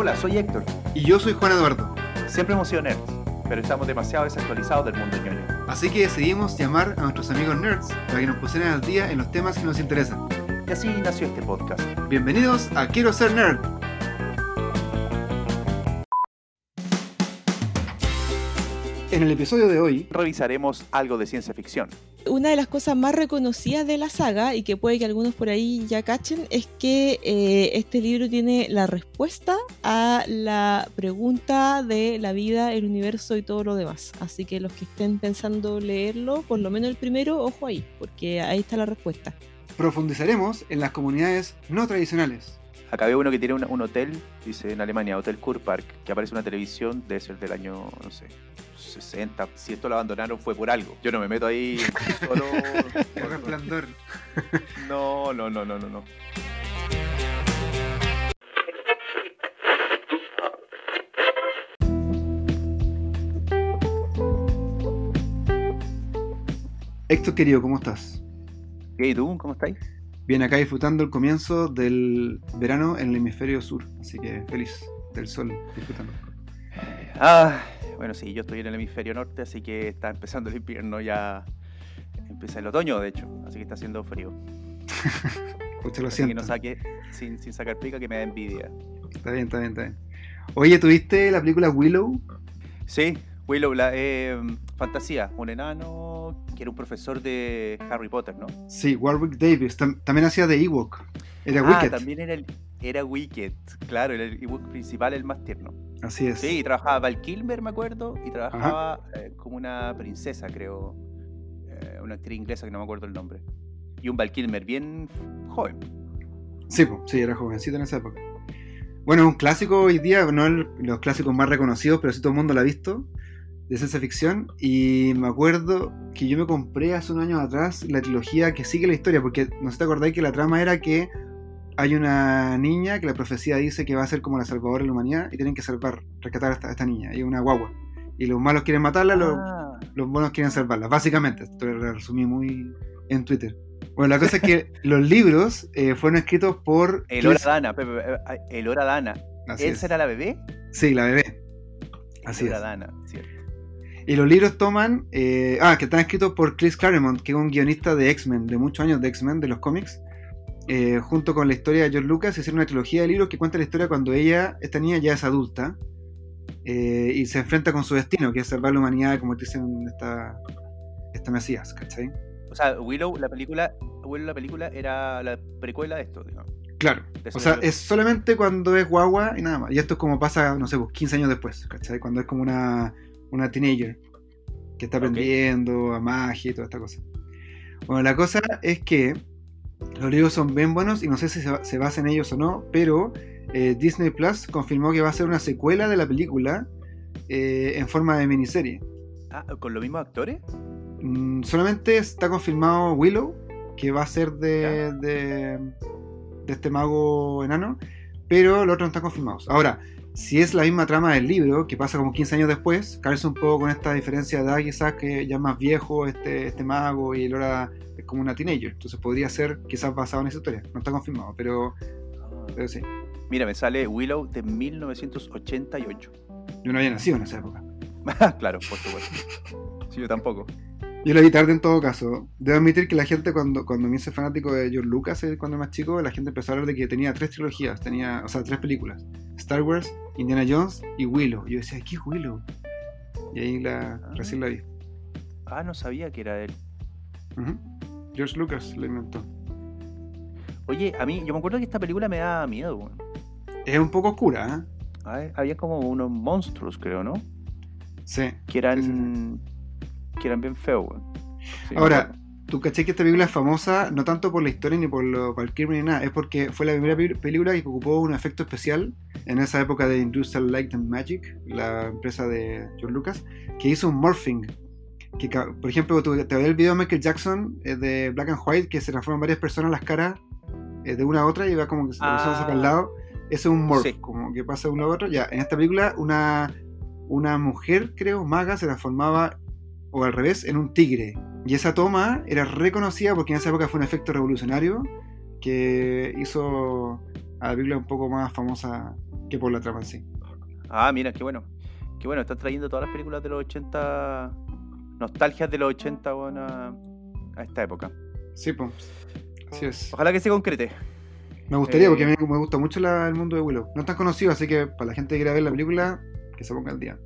Hola, soy Héctor. Y yo soy Juan Eduardo. Siempre hemos sido nerds, pero estamos demasiado desactualizados del mundo ñoño. Así que decidimos llamar a nuestros amigos nerds para que nos pusieran al día en los temas que nos interesan. Y así nació este podcast. Bienvenidos a Quiero ser nerd. En el episodio de hoy Revisaremos algo de ciencia ficción. Una de las cosas más reconocidas de la saga, y que puede que algunos por ahí ya cachen, es que eh, este libro tiene la respuesta a la pregunta de la vida, el universo y todo lo demás. Así que los que estén pensando leerlo, por lo menos el primero, ojo ahí, porque ahí está la respuesta. profundizaremos en las comunidades no tradicionales. Acá veo uno que tiene un, un hotel, dice en Alemania, Hotel Kurpark, que aparece una televisión, debe ser del año, no sé, 60. Si esto lo abandonaron fue por algo. Yo no me meto ahí solo. El resplandor. No, no, no, no, no, no. Héctor querido, ¿cómo estás? ¿Qué, ¿Y tú? ¿Cómo estáis? Bien, acá disfrutando el comienzo del verano en el hemisferio sur. Así que feliz del sol, disfrutando. Ah, bueno, sí, yo estoy en el hemisferio norte, así que está empezando el invierno ya. Empieza el otoño, de hecho, así que está haciendo frío. Pucha, lo Así que no saque, sin, sin sacar pica, que me da envidia. Está bien, está bien, está bien. Oye, ¿tuviste la película Willow? Sí, Willow, la eh, fantasía, un enano que era un profesor de Harry Potter, ¿no? Sí, Warwick Davis. Tam- también hacía de Ewok. Era ah, Wicked. también era el era Wicked, claro, era el ebook principal, el más tierno. Así es. Sí, y trabajaba Val Kilmer, me acuerdo, y trabajaba eh, como una princesa, creo, eh, una actriz inglesa que no me acuerdo el nombre. Y un Val Kilmer bien joven. Sí, sí, era jovencito en esa época. Bueno, un clásico hoy día, no el- los clásicos más reconocidos, pero sí todo el mundo lo ha visto, de ciencia ficción. Y me acuerdo que yo me compré hace unos años atrás la trilogía que sigue la historia, porque no sé si te acordáis que la trama era que hay una niña que la profecía dice que va a ser como la salvadora de la humanidad y tienen que salvar, rescatar a esta, a esta niña, y una guagua. Y los malos quieren matarla, los, Ah, los buenos quieren salvarla. Básicamente, esto lo resumí muy en Twitter. Bueno, la cosa es que los libros eh, fueron escritos por... el Hora Dana, el Hora Dana. Así ¿Elsa es. era la bebé? Sí, la bebé. Así Hora es. Dana, cierto. Y los libros toman. eh, ah, que están escritos por Chris Claremont, que es un guionista de X-Men, de muchos años de X-Men, de los cómics. Eh, junto con la historia de George Lucas, hicieron una trilogía de libros que cuenta la historia cuando ella, esta niña, ya es adulta. eh, y se enfrenta con su destino, que es salvar la humanidad y convertirse en esta, esta Mesías, ¿cachai? O sea, Willow, la película, Willow, la película era la precuela de esto, digamos. Claro. O sea, es solamente cuando es guagua y nada más. Y esto es como pasa, no sé, pues 15 años después, ¿cachai? Cuando es como una, una teenager que está aprendiendo a magia y toda esta cosa. Bueno, la cosa es que los libros son bien buenos y no sé si se, ba- se basa en ellos o no, pero eh, Disney Plus confirmó que va a ser una secuela de la película eh, en forma de miniserie. Ah, ¿con los mismos actores? Mm, solamente está confirmado Willow, que va a ser de, de, de este mago enano, pero los otros no están confirmados. Ahora, si es la misma trama del libro, que pasa como 15 años después, calza un poco con esta diferencia de edad, quizás que ya es más viejo este, este mago y Lora es como una teenager. Entonces podría ser quizás basado en esa historia. No está confirmado, pero, pero sí. Mira, me sale Willow de 1988. Yo no había nacido en esa época. claro, por supuesto. Sí, yo tampoco. Yo lo vi tarde en todo caso. Debo admitir que la gente cuando, cuando me hice fanático de George Lucas eh, cuando era más chico, la gente empezó a hablar de que tenía tres trilogías, tenía, o sea, tres películas. Star Wars, Indiana Jones y Willow. Yo decía, ¿qué es Willow? Y ahí la, Ah. recién la vi. Ah, no sabía que era de él. George Lucas lo inventó. Oye, a mí, yo me acuerdo que esta película me daba miedo. Es un poco oscura, ¿eh? Había como unos monstruos, creo, ¿no? Sí. Que eran. Sí, que eran bien feos, weón. Sí, Ahora, tú caché que esta película es famosa no tanto por la historia ni por lo Valkyrie ni nada, es porque fue la primera pe- película que ocupó un efecto especial en esa época de Industrial Light and Magic, la empresa de George Lucas, que hizo un morphing. Que, por ejemplo, tú- te ves el video de Michael Jackson eh, de Black and White, que se transforman varias personas las caras eh, de una a otra y va como que se Ah. saca al lado. Ese es un morph, Sí. como que pasa de uno a otro. Ya, en esta película, una, una mujer, creo, maga, se transformaba o al revés, en un tigre. Y esa toma era reconocida porque en esa época fue un efecto revolucionario que hizo a la película un poco más famosa que por la trama en sí. Ah, mira, qué bueno. Qué bueno, están trayendo todas las películas de los 80, nostalgias de los 80 bueno, a, a esta época. Sí, pues. Así es. Ojalá que se concrete. Me gustaría, porque a Eh, mí me gusta mucho la- el mundo de Willow. No es tan conocido, así que para la gente que quiera ver la película, que se ponga al día.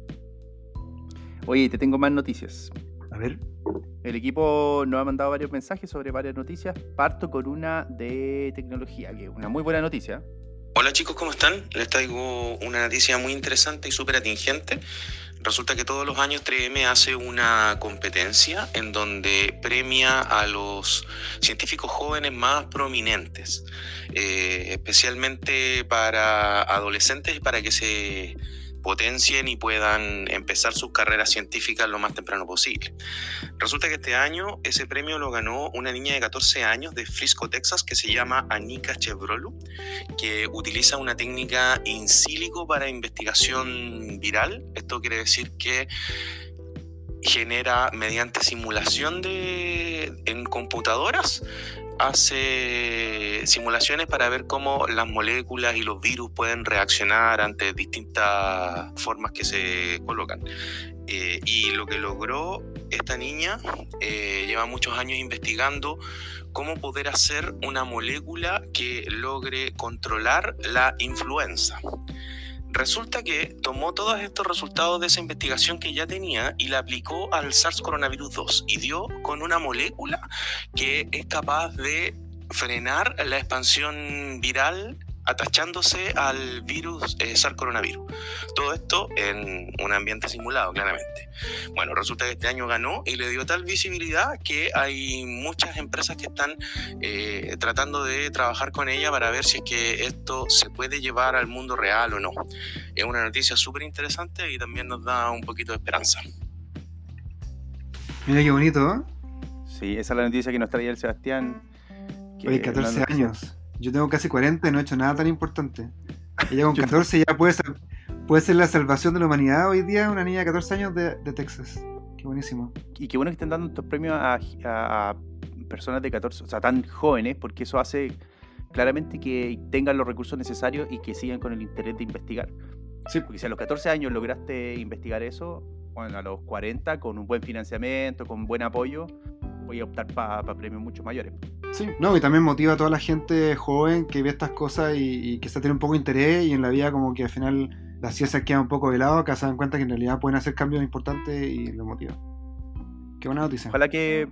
Oye, te tengo más noticias. A ver. El equipo nos ha mandado varios mensajes sobre varias noticias. Parto con una de tecnología, que es una muy buena noticia. Hola chicos, ¿cómo están? Les traigo una noticia muy interesante y súper atingente. Resulta que todos los años 3M hace una competencia en donde premia a los científicos jóvenes más prominentes, eh, especialmente para adolescentes y para que se potencien y puedan empezar sus carreras científicas lo más temprano posible. Resulta que este año ese premio lo ganó una niña de 14 años de Frisco, Texas, que se llama Anika Chevrolu que utiliza una técnica in silico para investigación viral. Esto quiere decir que genera mediante simulación de en computadoras hace simulaciones para ver cómo las moléculas y los virus pueden reaccionar ante distintas formas que se colocan. Eh, y lo que logró esta niña eh, lleva muchos años investigando cómo poder hacer una molécula que logre controlar la influenza. Resulta que tomó todos estos resultados de esa investigación que ya tenía y la aplicó al SARS coronavirus 2 y dio con una molécula que es capaz de frenar la expansión viral atachándose al virus eh, SARS coronavirus. Todo esto en un ambiente simulado, claramente. Bueno, resulta que este año ganó y le dio tal visibilidad que hay muchas empresas que están eh, tratando de trabajar con ella para ver si es que esto se puede llevar al mundo real o no. Es una noticia súper interesante y también nos da un poquito de esperanza. Mira qué bonito, ¿eh? Sí, esa es la noticia que nos traía el Sebastián. que Oye, es una 14 noticia- años. Yo tengo casi 40 y no he hecho nada tan importante. Ella con Yo- 14 ya puede ser, puede ser la salvación de la humanidad hoy día, una niña de 14 años de, de Texas. Qué buenísimo. Y qué bueno que estén dando estos premios a, a- a personas de 14, o sea, tan jóvenes, porque eso hace claramente que tengan los recursos necesarios y que sigan con el interés de investigar. Sí, Porque si a los 14 años lograste investigar eso, bueno, a los 40, con un buen financiamiento, con buen apoyo, voy a optar para premios mucho mayores. sí. No, y también motiva a toda la gente joven que ve estas cosas y, y que se tiene un poco de interés y en la vida como que al final las ciencias quedan un poco de lado, acá se dan cuenta que en realidad pueden hacer cambios importantes y lo motiva. Qué buena noticia. Ojalá que,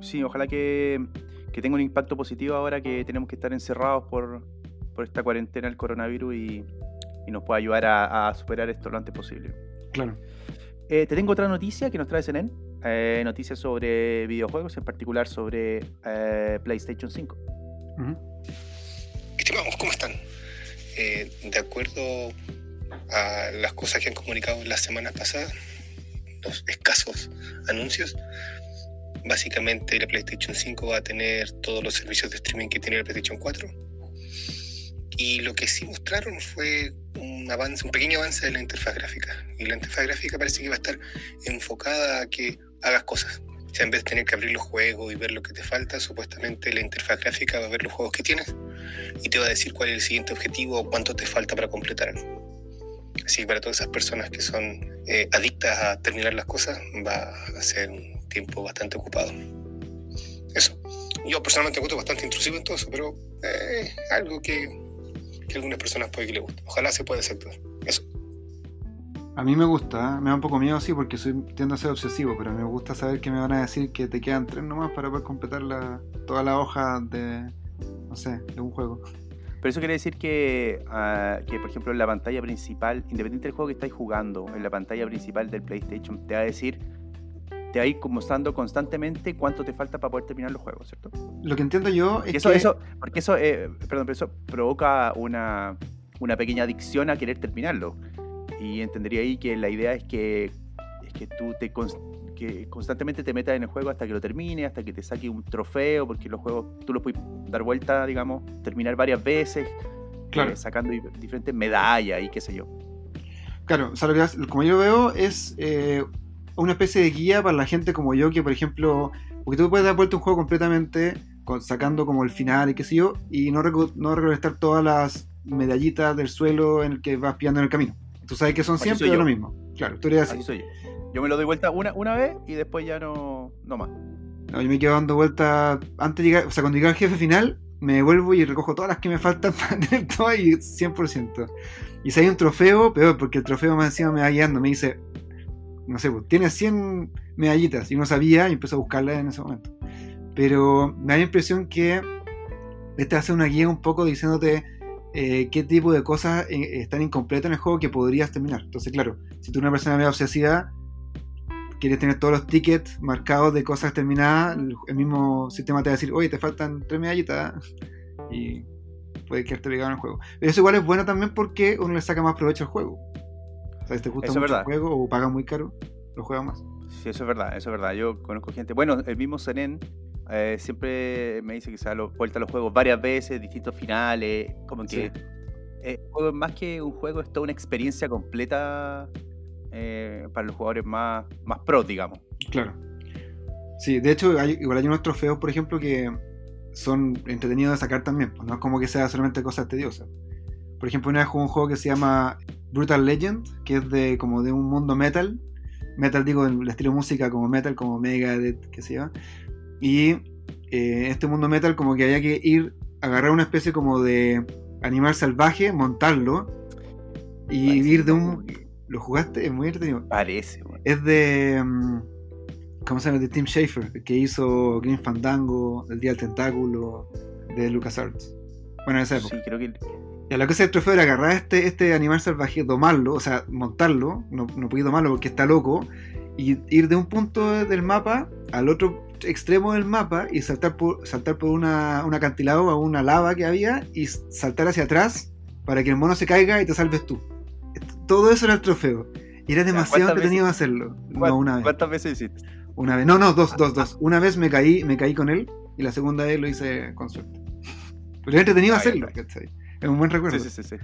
sí, ojalá que, que tenga un impacto positivo ahora que tenemos que estar encerrados por, por esta cuarentena del coronavirus y, y nos pueda ayudar a, a superar esto lo antes posible. Claro. Eh, te tengo otra noticia que nos trae CNN. Eh, noticias sobre videojuegos, en particular sobre eh, PlayStation 5. Ujú. Estimados, ¿cómo están? Eh, de acuerdo a las cosas que han comunicado las semanas pasadas, los escasos anuncios, básicamente la PlayStation 5 va a tener todos los servicios de streaming que tiene la PlayStation 4. Y lo que sí mostraron fue un avance, un pequeño avance de la interfaz gráfica. Y la interfaz gráfica parece que va a estar enfocada a que hagas cosas. O sea, en vez de tener que abrir los juegos y ver lo que te falta, supuestamente la interfaz gráfica va a ver los juegos que tienes y te va a decir cuál es el siguiente objetivo o cuánto te falta para completar. Así que para todas esas personas que son eh, adictas a terminar las cosas, va a ser un tiempo bastante ocupado. Eso. Yo personalmente encuentro bastante intrusivo en todo eso, pero eh, algo que, algunas personas puede que les guste. Ojalá se pueda aceptar. A mí me gusta, ¿eh? me da un poco miedo, sí, porque soy, tiendo a ser obsesivo, pero me gusta saber que me van a decir que te quedan tres nomás para poder completar la, toda la hoja de, no sé, de un juego. Pero eso quiere decir que, ah, que, por ejemplo, en la pantalla principal, independiente del juego que estáis jugando, en la pantalla principal del PlayStation, te va a decir, te va a ir mostrando constantemente cuánto te falta para poder terminar los juegos, ¿cierto? Lo que entiendo yo es eso, que... eso, porque eso, eh, perdón, pero eso provoca una, una pequeña adicción a querer terminarlo. Y entendería ahí que la idea es que, es que tú te que constantemente te metas en el juego hasta que lo termine, hasta que te saque un trofeo, porque los juegos tú los puedes dar vuelta, digamos, terminar varias veces, Claro. eh, sacando dif- diferentes medallas y qué sé yo. Claro, o sea, como yo veo es eh, una especie de guía para la gente como yo que, por ejemplo, porque tú puedes dar vuelta un juego completamente con- sacando como el final y qué sé yo, y no, no recolectar todas las medallitas del suelo en el que vas pillando en el camino. Tú sabes que son Así siempre lo mismo. Claro, tú eres así. Así soy yo. Yo me lo doy vuelta una, una vez y después ya no, no más. No, yo me quedo dando vueltas antes de llegar, o sea, cuando llega el jefe final, me devuelvo y recojo todas las que me faltan para tener todas y 100%. Y si hay un trofeo, peor, porque el trofeo más encima me va guiando, me dice, no sé, pues, tienes 100 medallitas y no sabía y empecé a buscarlas en ese momento. Pero me da la impresión que este hace una guía un poco diciéndote eh, qué tipo de cosas están incompletas en el juego que podrías terminar. Entonces, claro, si tú eres una persona medio obsesiva, quieres tener todos los tickets marcados de cosas terminadas, el, mismo sistema te va a decir, oye, te faltan tres medallitas y puede quedarte pegado en el juego. Pero eso igual es bueno también porque uno le saca más provecho al juego. O sea, si te gusta Eso mucho el juego o pagas muy caro, lo juegas más. Sí, eso es verdad, eso es verdad. Yo conozco gente. Bueno, el mismo Senen eh, siempre me dice que se da vuelta a los juegos varias veces, distintos finales. Como que Sí. eh, más que un juego, es toda una experiencia completa eh, para los jugadores más, más pros, digamos. Claro. Sí, de hecho, hay, igual hay unos trofeos, por ejemplo, que son entretenidos de sacar también. pues no es como que sea solamente cosas tediosas. Por ejemplo, una vez jugué un juego que se llama Brutal Legend, que es de como de un mundo metal. Metal, digo, el estilo de música como metal, como Megadeth, que se llama. Y eh, este mundo metal como que había que ir, agarrar una especie como de animal salvaje, montarlo y Parece ir de un... ¿Lo jugaste? Es muy entretenido. Parece. Es de. mm, ¿Cómo se llama? De Tim Schafer, el que hizo Green Fandango, El Día del Tentáculo, de LucasArts. Bueno, en esa época. Sí, creo que. Y a lo que hace el trofeo era agarrar este, este animal salvaje, domarlo, o sea, montarlo, no, no podía domarlo porque está loco, y ir de un punto del mapa al otro extremo del mapa y saltar por, saltar por una, un acantilado a una lava que había y saltar hacia atrás para que el mono se caiga y te salves tú. Todo eso era el trofeo. Y era demasiado ¿cuántas entretenido veces- hacerlo. ¿Cuán- No, una vez. ¿Cuántas veces hiciste? Una vez. No, no, dos, dos, dos. Una vez me caí, me caí con él y la segunda vez lo hice con suerte. Pero era entretenido ya hacerlo. Es un buen recuerdo. Sí, sí, sí, sí.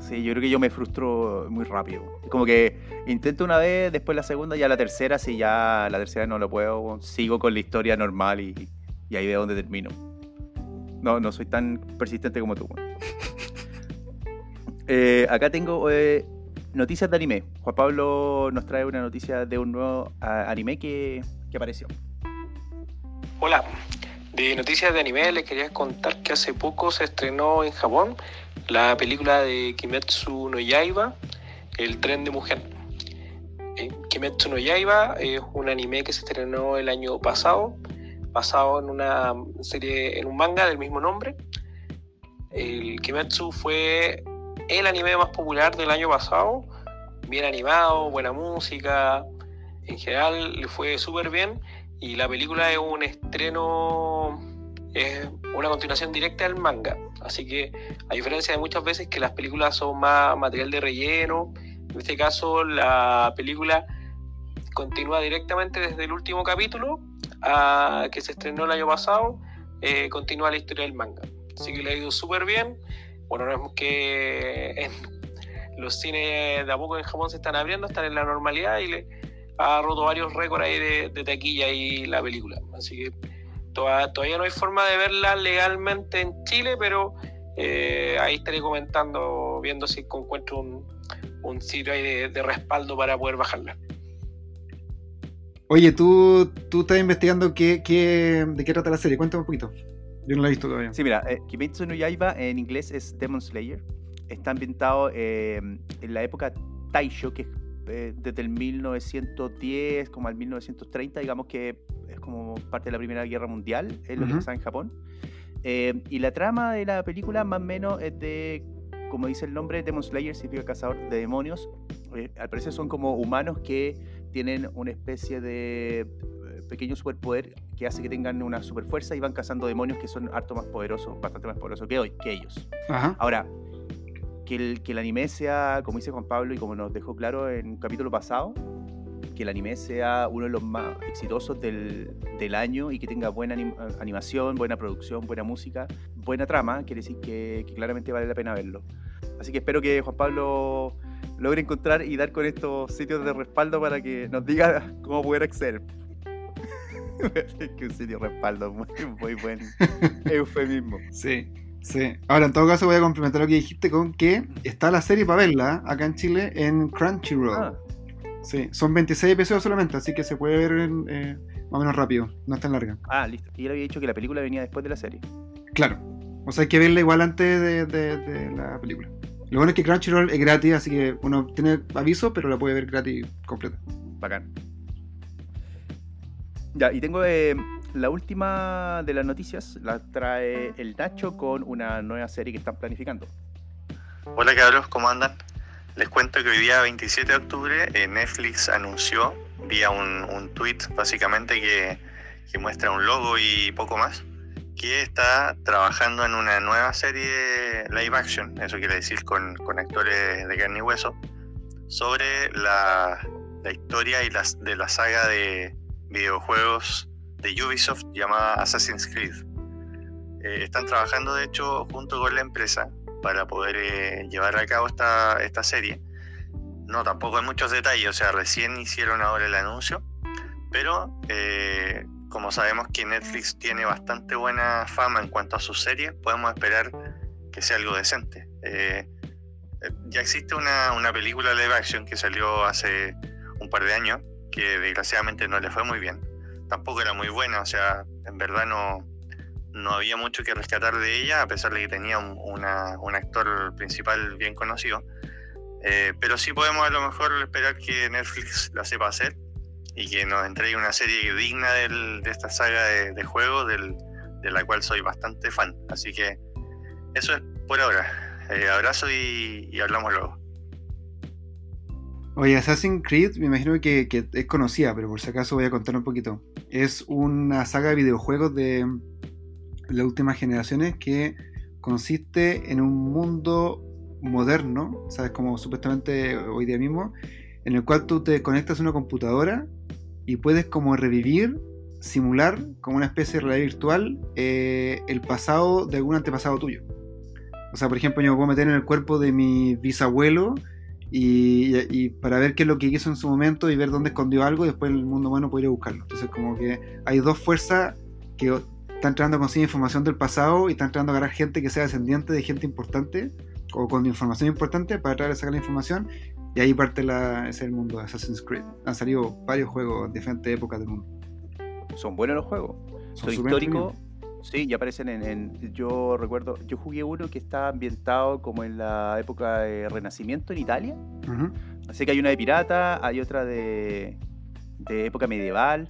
Sí, yo creo que yo me frustro muy rápido. Como que intento una vez, después la segunda, ya la tercera, si ya la tercera no lo puedo, sigo con la historia normal y, ahí veo dónde termino. No, no soy tan persistente como tú. Eh, acá tengo eh, noticias de anime. Juan Pablo nos trae una noticia de un nuevo anime que, que apareció. Hola, de noticias de anime les quería contar que hace poco se estrenó en Japón la película de Kimetsu no Yaiba, El tren de mujer. Eh, Kimetsu no Yaiba es un anime que se estrenó el año pasado, basado en una serie, en un manga del mismo nombre. El Kimetsu fue el anime más popular del año pasado, bien animado, buena música, en general le fue súper bien y la película es un estreno, es una continuación directa del manga. Así que, a diferencia de muchas veces que las películas son más material de relleno, en este caso la película continúa directamente desde el último capítulo a que se estrenó el año pasado, eh, continúa la historia del manga. Así que le ha ido súper bien. Bueno, no es que en los cines de a poco en Japón se están abriendo, están en la normalidad y le, ha roto varios récords ahí de, de taquilla ahí la película. Así que toda- todavía no hay forma de verla legalmente en Chile, pero eh, ahí estaré comentando, viendo si encuentro un, un sitio ahí de, de respaldo para poder bajarla. Oye, tú, tú estás investigando qué, qué- de qué trata la serie. Cuéntame un poquito. Yo no la he visto todavía. Sí, mira, eh, Kimetsu no Yaiba en inglés es Demon Slayer. Está ambientado eh, en la época Taisho, que es eh, desde el 1910 como al 1930, digamos que es como parte de la Primera Guerra Mundial, es lo que Ujú. pasaba en Japón. Eh, y la trama de la película más o menos es de, como dice el nombre, Demon Slayer significa cazador de demonios. Eh, al parecer son como humanos que tienen una especie de eh, pequeño superpoder que hace que tengan una superfuerza y van cazando demonios que son harto más poderosos, bastante más poderosos que, hoy, que ellos. Ajá. Ahora, que el, que el anime sea, como dice Juan Pablo y como nos dejó claro en un capítulo pasado, que el anime sea uno de los más exitosos del, del año y que tenga buena anim- animación, buena producción, buena música, buena trama, quiere decir que, que claramente vale la pena verlo. Así que espero que Juan Pablo logre encontrar y dar con estos sitios de respaldo para que nos diga cómo poder acceder. que un sitio de respaldo, muy, muy buen eufemismo. Sí. Sí. Ahora, en todo caso, voy a complementar lo que dijiste con que está la serie para verla acá en Chile en Crunchyroll. Ah, Sí, son 26 episodios solamente, así que se puede ver en, eh, más o menos rápido, no es tan larga. ah, listo. Y él había dicho que la película venía después de la serie. Claro, o sea, hay que verla igual antes de, de- de la película. Lo bueno es que Crunchyroll es gratis, así que uno tiene aviso, pero la puede ver gratis completa. Bacán. Ya, y tengo eh, la última de las noticias, la trae el Nacho con una nueva serie que están planificando. Hola cabros, ¿cómo andan? Les cuento que hoy día 27 de octubre eh, Netflix anunció vía un, un tweet básicamente que, que muestra un logo y poco más que está trabajando en una nueva serie live action, eso quiere decir con, con actores de carne y hueso, sobre la, la historia y las, de la saga de videojuegos de Ubisoft llamada Assassin's Creed. Eh, están trabajando de hecho junto con la empresa para poder eh, llevar a cabo esta, esta serie. No, tampoco hay muchos detalles, o sea, recién hicieron ahora el anuncio, pero eh, como sabemos que Netflix tiene bastante buena fama en cuanto a sus series, podemos esperar que sea algo decente. Ya existe una, una película live action que salió hace un par de años, que desgraciadamente no le fue muy bien. Tampoco era muy buena, o sea, en verdad no, no había mucho que rescatar de ella, a pesar de que tenía un, una- un actor principal bien conocido. Eh, pero sí podemos a lo mejor esperar que Netflix la sepa hacer y que nos entregue una serie digna del- de esta saga de, juegos, del- de la cual soy bastante fan. Así que eso es por ahora. Eh, abrazo y hablamos luego. Oye, Assassin's Creed me imagino que, es conocida, pero por si acaso voy a contar un poquito. Es una saga de videojuegos de las últimas generaciones que consiste en un mundo moderno, ¿sabes? Como supuestamente hoy día mismo, en el cual tú te conectas a una computadora y puedes como revivir, simular como una especie de realidad virtual eh, el pasado de algún antepasado tuyo. O sea, por ejemplo, yo me puedo meter en el cuerpo de mi bisabuelo y, y para ver qué es lo que hizo en su momento y ver dónde escondió algo y después el mundo humano puede ir a buscarlo. Entonces como que hay dos fuerzas que están tratando de conseguir información del pasado y están tratando de agarrar gente que sea descendiente de gente importante o con información importante para tratar de sacar la información y ahí parte la, es el mundo de Assassin's Creed. Han salido varios juegos en diferentes épocas del mundo. Son buenos los juegos. Son, históricos. Sí, y aparecen en, en- Yo recuerdo. Yo jugué uno que está ambientado como en la época de Renacimiento en Italia. Ujú. Así que hay una de pirata, hay otra de, de época medieval.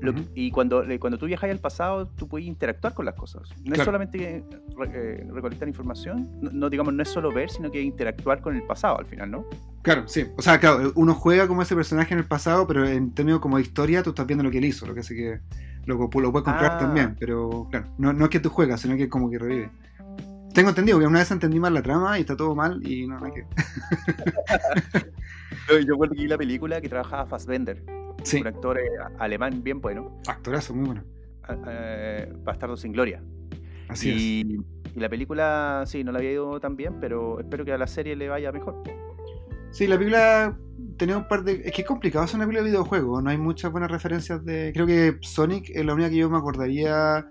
Lo que- Ujú. y cuando, eh, cuando tú viajas al pasado, tú puedes interactuar con las cosas. No es Claro. solamente que re- eh, recolectar información, no, no, digamos, no es solo ver, sino que interactuar con el pasado al final, ¿no? Claro, sí. O sea, claro, uno juega como ese personaje en el pasado, pero en términos como de historia, tú estás viendo lo que él hizo, lo que hace que lo, lo puedes comprar Ah. también, pero claro, no, no es que tú juegas, sino que como que revive. Tengo entendido que una vez entendí mal la trama y está todo mal y no, no hay que... Yo, recuerdo que vi la película que trabajaba Fassbender, Sí, un actor eh, alemán bien bueno, actorazo, muy bueno. a- eh, Bastardo sin Gloria. Así es. y la película, sí, no la había ido tan bien, pero espero que a la serie le vaya mejor. Sí, la película tenía un par de... Es que es complicado hacer una película de videojuego, no hay muchas buenas referencias de... Creo que Sonic es la única que yo me acordaría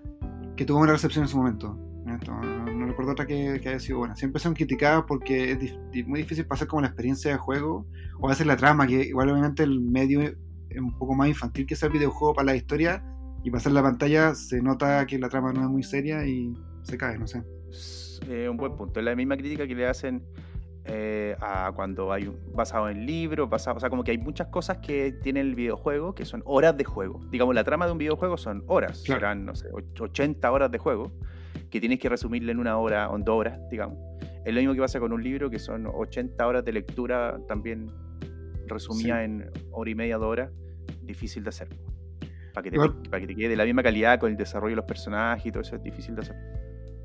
que tuvo una recepción en su momento. No, recuerdo otra que, que haya sido buena. Siempre son criticadas porque es muy difícil pasar como la experiencia de juego o veces la trama, que igual obviamente el medio es un poco más infantil que sea el videojuego para la historia y pasar la pantalla se nota que la trama no es muy seria y se cae, no sé. Eh, un buen punto. Es la misma crítica que le hacen eh, a cuando hay un, basado en libros, basado, o sea, como que hay muchas cosas que tiene el videojuego que son horas de juego. Digamos, la trama de un videojuego son horas, Claro. serán, no sé, och- 80 horas de juego, que tienes que resumirle en una hora o en dos horas, digamos. Es lo mismo que pasa con un libro, que son 80 horas de lectura también resumida Sí. en hora y media, dos horas, difícil de hacer. Para que, te, para que te quede de la misma calidad con el desarrollo de los personajes y todo eso es difícil de hacer.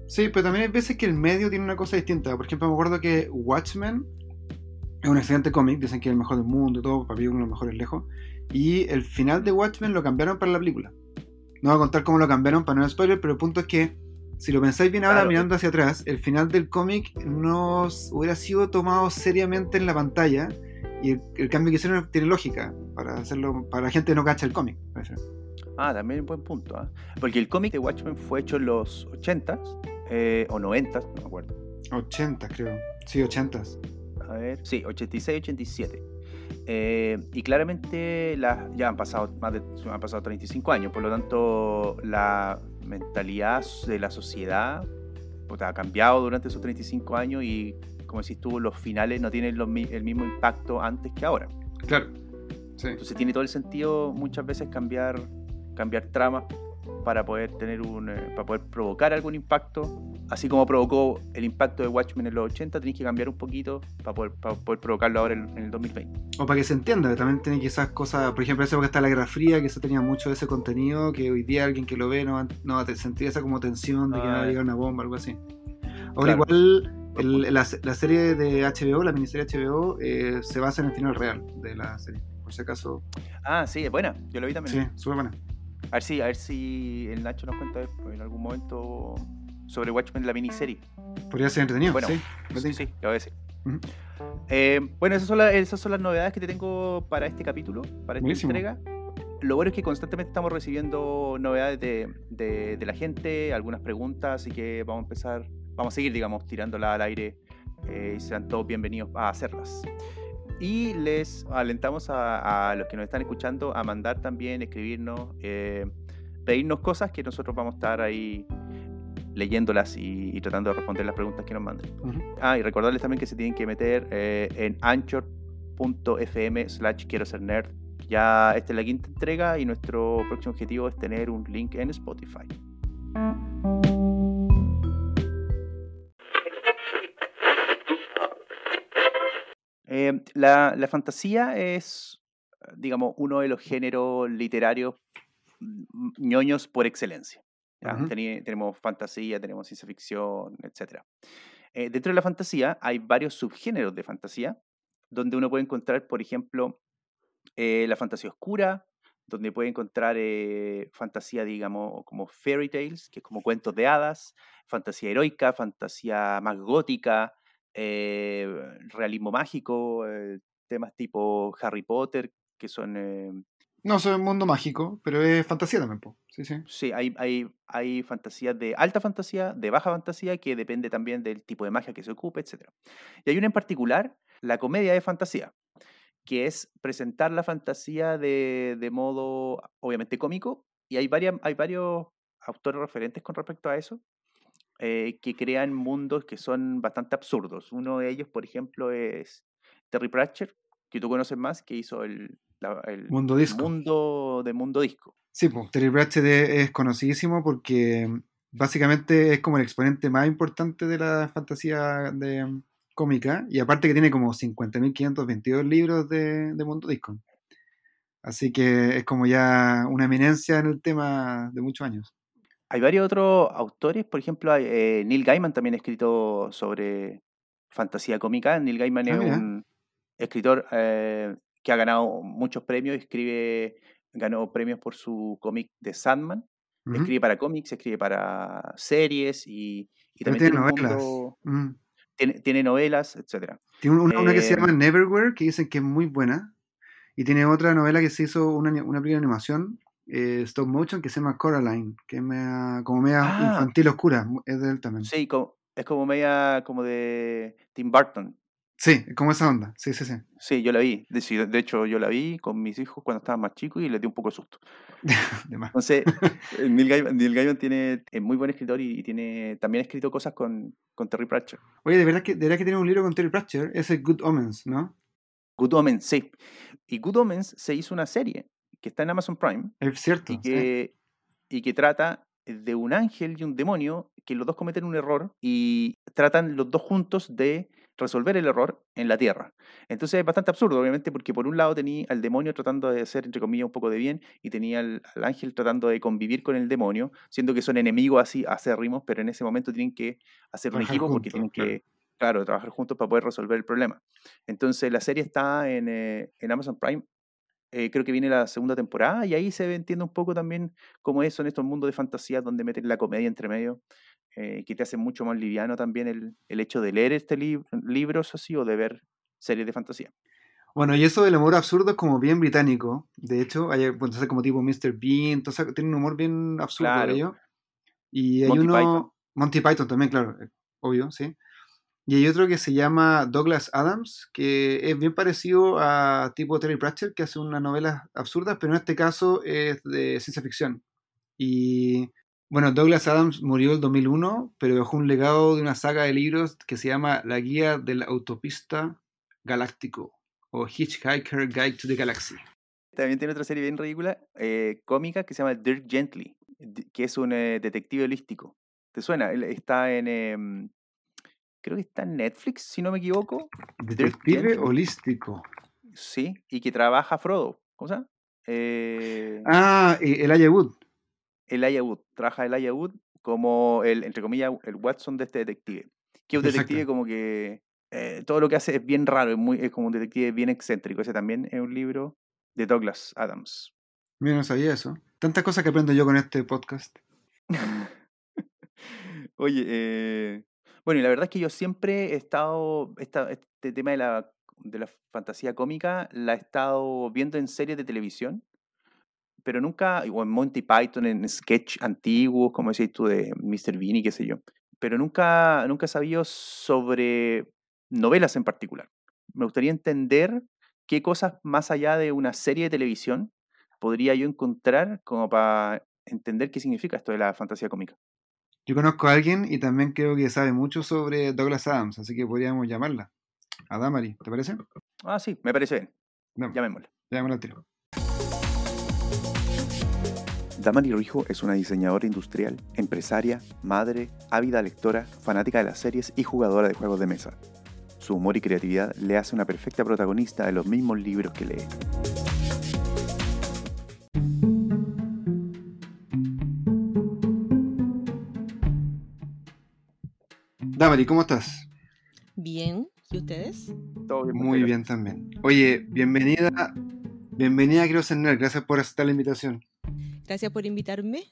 Sí, pero también hay veces que el medio tiene una cosa distinta. Por ejemplo, me acuerdo que Watchmen es un excelente cómic, dicen que es el mejor del mundo y todo, para mí uno de los mejores lejos. Y el final de Watchmen lo cambiaron para la película. No voy a contar cómo lo cambiaron para no spoiler, pero el punto es que, si lo pensáis bien ahora Claro. mirando hacia atrás, el final del cómic no hubiera sido tomado seriamente en la pantalla. Y el, el cambio que hicieron tiene lógica para hacerlo para la gente que no cacha el cómic. Ah, también un buen punto. ¿ah? Porque el cómic de Watchmen fue hecho en los 80s eh, o 90, no me acuerdo. 80, creo. Sí, 80. A ver, sí, 86, 87. Eh, y claramente las, ya han pasado más de han pasado 35 años, por lo tanto la mentalidad de la sociedad pues, ha cambiado durante esos 35 años y como decís tú, los finales no tienen los el mismo impacto antes que ahora. Claro. Sí. Entonces tiene todo el sentido muchas veces cambiar, cambiar tramas para poder tener un, eh, para poder provocar algún impacto. Así como provocó el impacto de Watchmen en los 80, tenéis que cambiar un poquito para poder, para poder provocarlo ahora en, en el 2020. O para que se entienda, que también tiene quizás cosas, por ejemplo, esa época está la Guerra Fría, que eso tenía mucho de ese contenido, que hoy día alguien que lo ve no va, no va a sentir esa como tensión de que Ah, va a ya. llegar una bomba, algo así. Ahora Claro. igual el- la, la serie de HBO, la miniserie HBO, eh, se basa en el final real de la serie. Por si acaso, Ah, sí, es buena. Yo lo vi también. sí, súper buena. A ver si, a ver si el Nacho nos cuenta después, en algún momento sobre Watchmen, la miniserie. Podría ser entretenido, Bueno, sí. Sí, lo voy a decir. Ujú. Eh, bueno, esas son, las, esas son las novedades que te tengo para este capítulo, para esta Buenísimo. entrega. Lo bueno es que constantemente estamos recibiendo novedades de, de- de la gente, algunas preguntas, así que vamos a empezar, vamos a seguir, digamos, tirándolas al aire eh, y serán todos bienvenidos a hacerlas. Y les alentamos a, a los que nos están escuchando a mandar también, escribirnos, eh, pedirnos cosas que nosotros vamos a estar ahí leyéndolas y, y tratando de responder las preguntas que nos manden. Ah, y recordarles también que se tienen que meter eh, en anchor.fm slash quiero ser nerd. Ya esta es la quinta entrega y nuestro próximo objetivo es tener un link en Spotify. Eh, la, la fantasía es, digamos, uno de los géneros literarios mm, ñoños por excelencia. tenemos fantasía, tenemos ciencia ficción, etc. dentro de la fantasía hay varios subgéneros de fantasía, donde uno puede encontrar, por ejemplo, eh, la fantasía oscura, donde puede encontrar eh, fantasía, digamos, como fairy tales, que es como cuentos de hadas, fantasía heroica, fantasía más gótica, eh, realismo mágico, eh, temas tipo Harry Potter, que son... eh, No, un mundo mágico, pero es fantasía también, po. Sí, sí. Sí, hay, hay, hay fantasías de alta fantasía, de baja fantasía, que depende también del tipo de magia que se ocupe, etc. Y hay una en particular, la comedia de fantasía, que es presentar la fantasía de, de modo, obviamente, cómico, y hay, varias, hay varios autores referentes con respecto a eso, eh, que crean mundos que son bastante absurdos. Uno de ellos, por ejemplo, es Terry Pratchett, que tú conoces más, que hizo el, la- el Mundo disco. mundo de Mundo Disco. Sí, pues Terry Pratchett es, es conocidísimo porque básicamente es como el exponente más importante de la fantasía de, mm, cómica y aparte que tiene como 50.522 libros de, de Mundo Disco. Así que es como ya una eminencia en el tema de muchos años. Hay varios otros autores, por ejemplo, hay, eh, Neil Gaiman también ha escrito sobre fantasía cómica. Neil Gaiman Ah, es mira. un escritor eh, que ha ganado muchos premios, escribe, ganó premios por su cómic de Sandman, escribe para cómics, escribe para series y, también tiene novelas. mundo- Mm. tiene, tiene novelas, etcétera. Tiene una, una que se Eh, llama Neverwhere, que dicen que es muy buena. Y tiene otra novela que se hizo una, una película de animación, eh, stop motion, que se llama Coraline, que es media- como media Ah. infantil oscura. Es de él también. Sí, es como media como de Tim Burton. Sí, como esa onda. Sí, sí, sí. Sí, yo la vi. De, hecho, yo la vi con mis hijos cuando estaban más chicos y les di un poco de susto. Entonces, eh, Neil Gaiman, Neil Gaiman tiene, es muy buen escritor y, y tiene también ha escrito cosas con, con Terry Pratchett. Oye, de verdad que, de verdad que tiene un libro con Terry Pratchett, ese Good Omens, ¿no? Good Omens, sí. Y Good Omens se hizo una serie que está en Amazon Prime Es cierto. y sí. que, y que trata de un ángel y un demonio que los dos cometen un error y tratan los dos juntos de resolver el error en la tierra. Entonces es bastante absurdo, obviamente, porque por un lado tenía al demonio tratando de hacer, entre comillas, un poco de bien y tenía al, al ángel tratando de convivir con el demonio, siendo que son enemigos así acérrimos, pero en ese momento tienen que hacer un equipo porque tienen que, claro, trabajar juntos para poder resolver el problema. Entonces la serie está en, eh, en Amazon Prime. Eh, creo que viene la segunda temporada y ahí se entiende un poco también cómo es, son estos mundos de fantasía donde meten la comedia entre medio, eh, que te hace mucho más liviano también el, el hecho de leer este lib- libros así o de ver series de fantasía. Bueno, y eso del humor absurdo es como bien británico. De hecho, hay entonces como tipo Mr. Bean, entonces tiene un humor bien absurdo Claro. ellos. Y hay Monty uno. Python. Monty Python también, claro, eh, obvio, sí. Y hay otro que se llama Douglas Adams, que es bien parecido a tipo Terry Pratchett, que hace unas novelas absurdas, pero en este caso es de ciencia ficción. Y bueno, Douglas Adams murió el 2001, pero dejó un legado de una saga de libros que se llama La Guía del Autopista Galáctico o Hitchhiker Guide to the Galaxy. También tiene otra serie bien ridícula, eh, cómica, que se llama Dirk Gently, que es un eh, detective holístico. ¿Te suena? Está en... em, creo que está en Netflix, si no me equivoco. Detective holístico. Sí, y que trabaja Frodo. ¿Cómo se llama? Eh, Ah, eh, Elijah Wood. Elijah Wood. Trabaja Elijah Wood como el, entre comillas, el Watson de este detective. Que es un Exacto. detective como que eh, todo lo que hace es bien raro, es, muy, es como un detective bien excéntrico. Ese también es un libro de Douglas Adams. Mira, no sabía eso. Tantas cosas que aprendo yo con este podcast. Oye, eh, bueno, y la verdad es que yo siempre he estado, esta- este tema de la, de la fantasía cómica, la he estado viendo en series de televisión, pero nunca, o en Monty Python, en sketch antiguos, como decís tú, de Mr. Bean y qué sé yo, pero nunca, nunca he sabido sobre novelas en particular. Me gustaría entender qué cosas más allá de una serie de televisión podría yo encontrar como para entender qué significa esto de la fantasía cómica. Yo conozco a alguien y también creo que sabe mucho sobre Douglas Adams, así que podríamos llamarla. A Damari, ¿te parece? Ah, sí, me parece bien. No, Llamémosla. llamémosla al tiro. Damari Rijo es una diseñadora industrial, empresaria, madre, ávida lectora, fanática de las series y jugadora de juegos de mesa. Su humor y creatividad le hace una perfecta protagonista de los mismos libros que lee. Damari, ¿cómo estás? Bien, ¿y ustedes? Todo bien, Muy bien también. Oye, bienvenida, bienvenida Ser Nerd. Gracias por aceptar la invitación. Gracias por invitarme.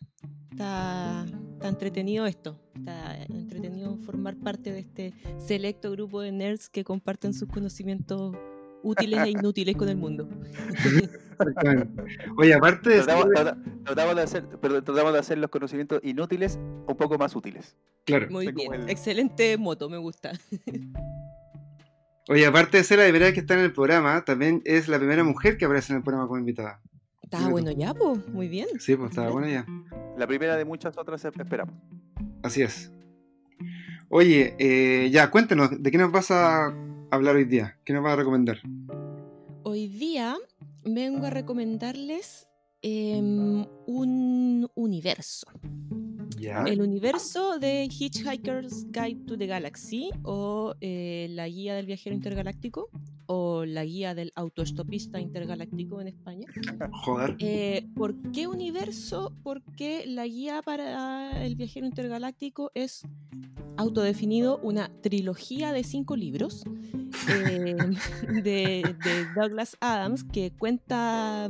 Está, está entretenido esto. Está entretenido formar parte de este selecto grupo de nerds que comparten sus conocimientos útiles e inútiles con el mundo. Oye, aparte de Tratamos, tratamos de hacer, perdón, tratamos de hacer los conocimientos inútiles un poco más útiles. claro. Muy bien. el- Excelente moto, me gusta. Oye, aparte de ser la primera que está en el programa, también es la primera mujer que aparece en el programa como invitada. Está bueno ya, pues. Muy bien. Sí, pues estaba buena ya. La primera de muchas otras esperamos. Así es. Oye, eh, ya, cuéntanos, ¿de qué nos vas a hablar hoy día? ¿Qué nos vas a recomendar? Hoy día vengo a recomendarles em, un universo. Ya. El universo de Hitchhiker's Guide to the Galaxy o eh, la guía del viajero intergaláctico o la guía del autoestopista intergaláctico en España. Joder. Eh, ¿Por qué universo? Porque la guía para el viajero intergaláctico es autodefinido una trilogía de cinco libros eh, de, de Douglas Adams que cuenta,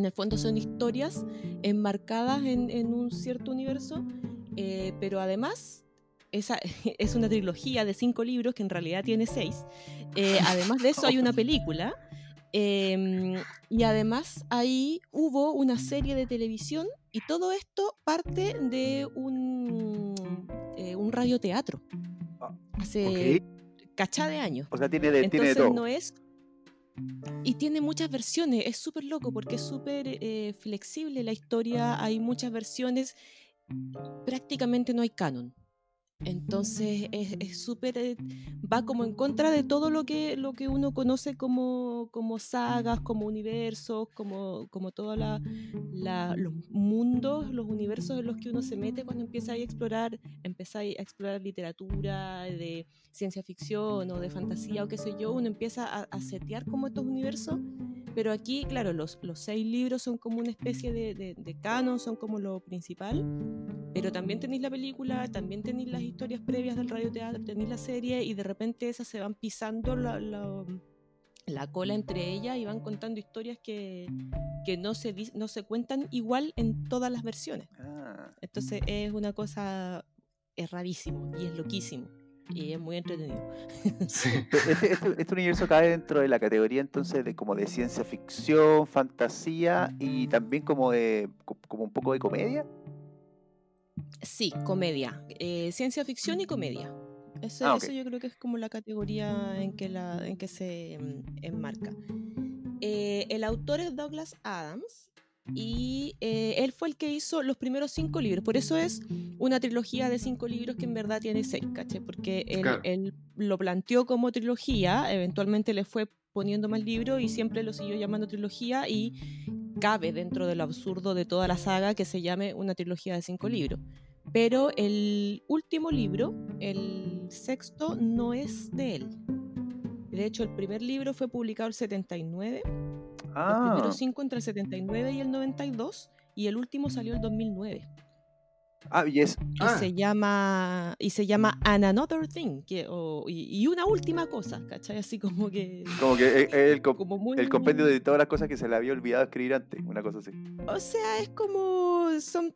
en el fondo son historias enmarcadas en, en un cierto universo, eh, pero además esa es una trilogía de cinco libros que en realidad tiene seis. Eh, además de eso hay una película. em, y además ahí hubo una serie de televisión y todo esto parte de un, eh, un radioteatro. Ah, Hace cachá de años. O sea, tiene de, tiene de Entonces todo. no es... Y tiene muchas versiones, es súper loco porque es súper eh, flexible la historia, hay muchas versiones, prácticamente no hay canon. Entonces es es súper, eh, va como en contra de todo lo que, lo que uno conoce como, como sagas, como universos, como, como todos los mundos, los universos en los que uno se mete cuando empieza a explorar, empieza a explorar literatura de ciencia ficción o de fantasía o qué sé yo, uno empieza a, a setear como estos universos, pero aquí, claro, los, los seis libros son como una especie de, de, de canon, son como lo principal, pero también tenéis la película, también tenéis las historias previas del radioteatro, tenéis la serie y de repente esas se van pisando la, la, la cola entre ellas y van contando historias que, que no, se, no se cuentan igual en todas las versiones. Ah, Entonces es una cosa, es rarísimo y es loquísimo y es muy entretenido. Sí. Este, este- este universo cae dentro de la categoría entonces de como de ciencia ficción, fantasía y también como de co- como un poco de comedia. Sí, comedia. Eh, ciencia ficción y comedia. Eso, Ah, eso yo creo que es como la categoría en que, la, en que se mm, enmarca. Eh, el autor es Douglas Adams y eh, él fue el que hizo los primeros cinco libros. Por eso es una trilogía de cinco libros que en verdad tiene seis, ¿caché? Porque él, Claro. él lo planteó como trilogía, eventualmente le fue poniendo más libros y siempre lo siguió llamando trilogía y cabe dentro de lo absurdo de toda la saga que se llame una trilogía de cinco libros. Pero el último libro, el sexto, no es de él. De hecho, el primer libro fue publicado el 79, los Ah, primeros cinco entre el 79 y el 92, y el último salió el 2009. ah, y es. Y, Ah. se llama, y se llama An Another Thing, que, o- y, y una última cosa, ¿cachai? Así como que... Como que es el, co- Como muy, el compendio de todas las cosas que se le había olvidado escribir antes, una cosa así. O sea, es como son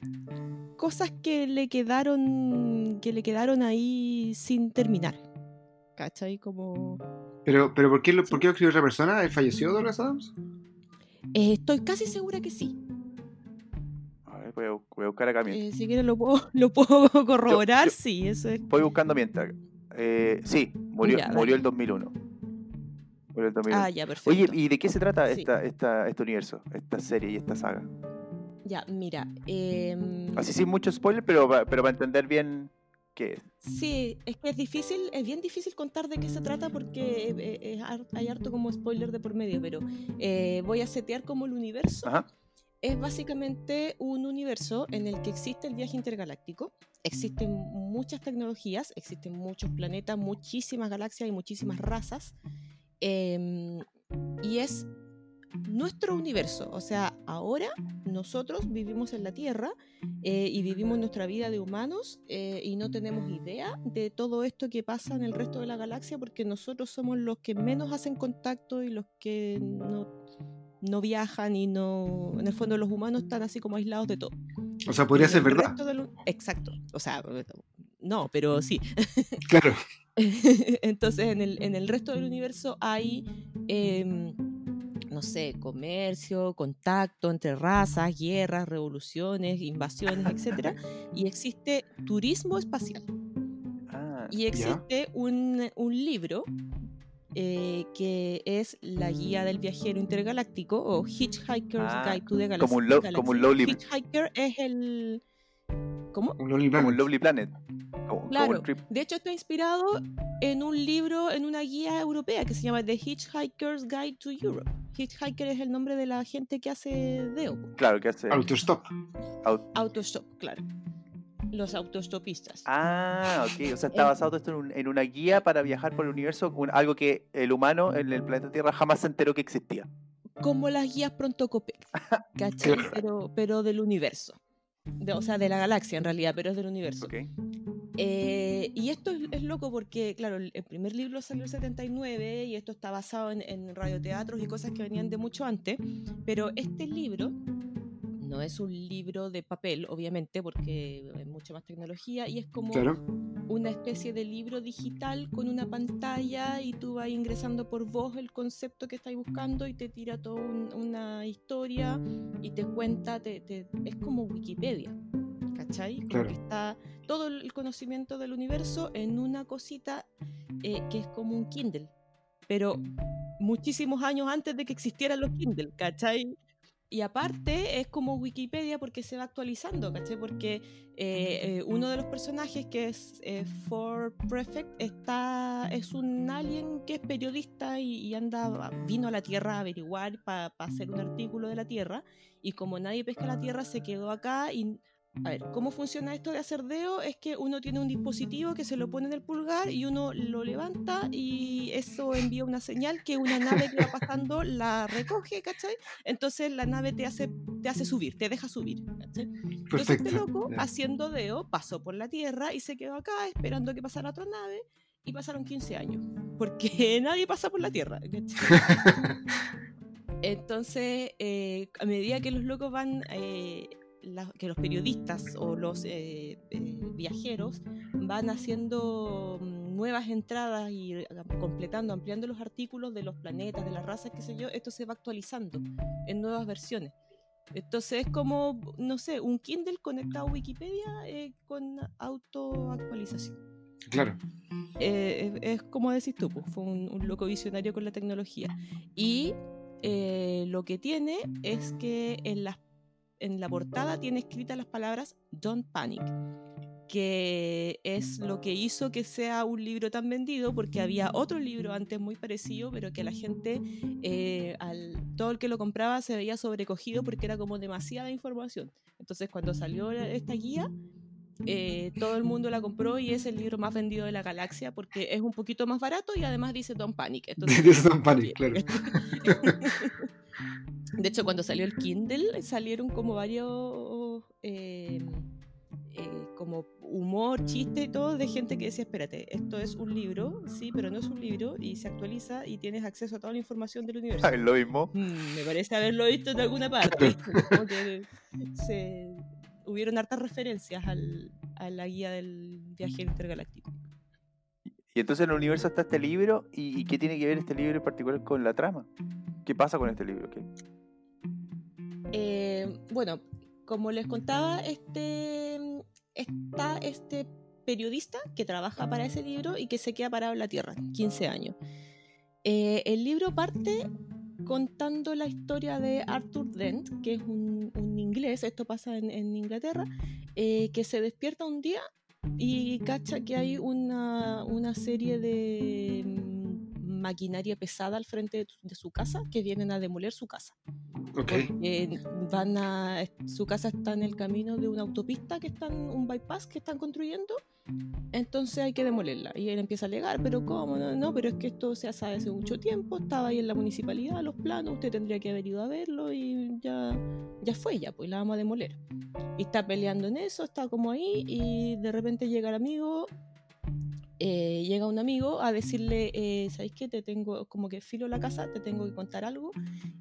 cosas que le quedaron que le quedaron ahí sin terminar. ¿Cachai? Como Pero, pero ¿por, qué lo, ¿por qué lo escribió otra persona? ¿Él falleció Douglas Adams? eh, estoy casi segura que sí. A ver, voy a, voy a buscar acá mientras. Eh, si quieres lo puedo, lo puedo corroborar, yo- sí, eso es. Voy buscando mientras. Eh, sí, murió, Ya, murió el 2001. Murió el 2001. Ah, ya, perfecto. Oye, ¿y de qué se trata Sí. esta, esta, este universo, esta serie y esta saga? Ya, mira. em, Así sin mucho spoiler, pero, pero para entender bien qué es. Sí, es que es difícil, es bien difícil contar de qué se trata porque eh, eh, hay harto como spoiler de por medio, pero eh, voy a setear como el universo. Ajá. es básicamente un universo en el que existe el viaje intergaláctico, existen muchas tecnologías, existen muchos planetas, muchísimas galaxias y muchísimas razas, em, y es nuestro universo, o sea, ahora nosotros vivimos en la Tierra eh, y vivimos nuestra vida de humanos eh, y no tenemos idea de todo esto que pasa en el resto de la galaxia porque nosotros somos los que menos hacen contacto y los que no, no viajan y no... En el fondo los humanos están así como aislados de todo. O sea, podría ser verdad. del- Exacto, o sea, no, pero sí. Claro. Entonces, en el, en el resto del universo hay, em, no sé, comercio, contacto entre razas, guerras, revoluciones, invasiones, etc. Y existe turismo espacial. Ah, Y existe un, un libro eh, que es la guía del viajero intergaláctico o Hitchhiker's Ah, Guide to the Galaxy. como un lo- como un Hitchhiker es el... ¿Cómo? Un Lonely como un Planet. Como, como Claro. un trip. De hecho, está inspirado en un libro, en una guía europea que se llama The Hitchhiker's Guide to Europe. Hitchhiker es el nombre de la gente que hace Deo. Claro, que hace. Autostop. au- Autostop, claro. Los autostopistas. Ah, ok. O sea, está basado esto en, un- en una guía para viajar por el universo, un- algo que el humano en el planeta Tierra jamás se enteró que existía. Como las guías Pronto Copec. ¿Cachai? Claro. Pero, pero del universo. De- o sea, de la galaxia en realidad, pero es del universo. Ok. Eh, y esto es, es loco porque, claro, el, primer libro salió en el 79 y esto está basado en, en radioteatros y cosas que venían de mucho antes, pero este libro no es un libro de papel, obviamente, porque hay mucha más tecnología y es como Claro. una especie de libro digital con una pantalla y tú vas ingresando por voz el concepto que estás buscando y te tira toda un- una historia y te cuenta, te, te- es como Wikipedia, ¿cachai? Como Claro. que está todo el conocimiento del universo en una cosita eh, que es como un Kindle, pero muchísimos años antes de que existieran los Kindle, ¿cachai? Y aparte es como Wikipedia porque se va actualizando, ¿cachai? Porque eh, eh, uno de los personajes que es eh, For Prefect está, es un alien que es periodista y, y anda, vino a la Tierra a averiguar para hacer un artículo de la Tierra y como nadie pesca la Tierra se quedó acá y... A ver, ¿cómo funciona esto de hacer deo? Es que uno tiene un dispositivo que se lo pone en el pulgar y uno lo levanta y eso envía una señal que una nave que va pasando la recoge, ¿cachai? Entonces la nave te hace, te hace subir, te deja subir, ¿cachai? Entonces Perfecto. este loco, haciendo deo, pasó por la Tierra y se quedó acá esperando que pasara otra nave y pasaron 15 años, porque nadie pasa por la Tierra. ¿cachai? Entonces, eh, a medida que los locos van, eh, la- que los periodistas o los eh, eh, viajeros van haciendo mm, nuevas entradas y eh, completando, ampliando los artículos de los planetas, de las razas, qué sé yo, esto se va actualizando en nuevas versiones. Entonces es como, no sé, un Kindle conectado a Wikipedia eh, con autoactualización. Claro. Eh, es, es como decís tú, pues, fue un, un loco visionario con la tecnología. Y eh, lo que tiene es que en la, en la portada tiene escritas las palabras Don't Panic, que es lo que hizo que sea un libro tan vendido, porque había otro libro antes muy parecido, pero que a la gente, eh, al, todo el que lo compraba se veía sobrecogido porque era como demasiada información. Entonces cuando salió esta guía, eh, todo el mundo la compró y es el libro más vendido de la galaxia porque es un poquito más barato y además dice Don't Panic. Entonces, Dice Don't Panic, claro. de hecho, cuando salió el Kindle salieron como varios eh, eh, como humor, chiste y todo de gente que decía, espérate, esto es un libro, sí, pero no es un libro y se actualiza y tienes acceso a toda la información del universo. Es lo mismo. Mm, me parece haberlo visto en alguna parte. Como que se, hubieron hartas referencias al, a la guía del viajero intergaláctico. Y entonces en el universo está este libro. ¿Y, qué tiene que ver este libro en particular con la trama? ¿Qué pasa con este libro? Eh, bueno, como les contaba, este, está este periodista que trabaja para ese libro y que se queda parado en la Tierra, 15 años. Eh, el libro parte contando la historia de Arthur Dent, que es un, inglés, esto pasa en, en Inglaterra, eh, que se despierta un día y cacha que hay una, una serie de maquinaria pesada al frente de, tu- de su casa que vienen a demoler su casa. Ok. Eh, van a, su casa está en el camino de una autopista que están, un bypass que están construyendo, entonces hay que demolerla. Y él empieza a alegar, pero ¿cómo? No, no, pero es que esto se sabe hace mucho tiempo, estaba ahí en la municipalidad, los planos, usted tendría que haber ido a verlo y ya, ya fue, ya, pues la vamos a demoler. Y está peleando en eso, está como ahí y de repente llega el amigo. Eh, llega un amigo a decirle, eh, ¿sabéis qué? Te tengo, como que filo la casa, te tengo que contar algo.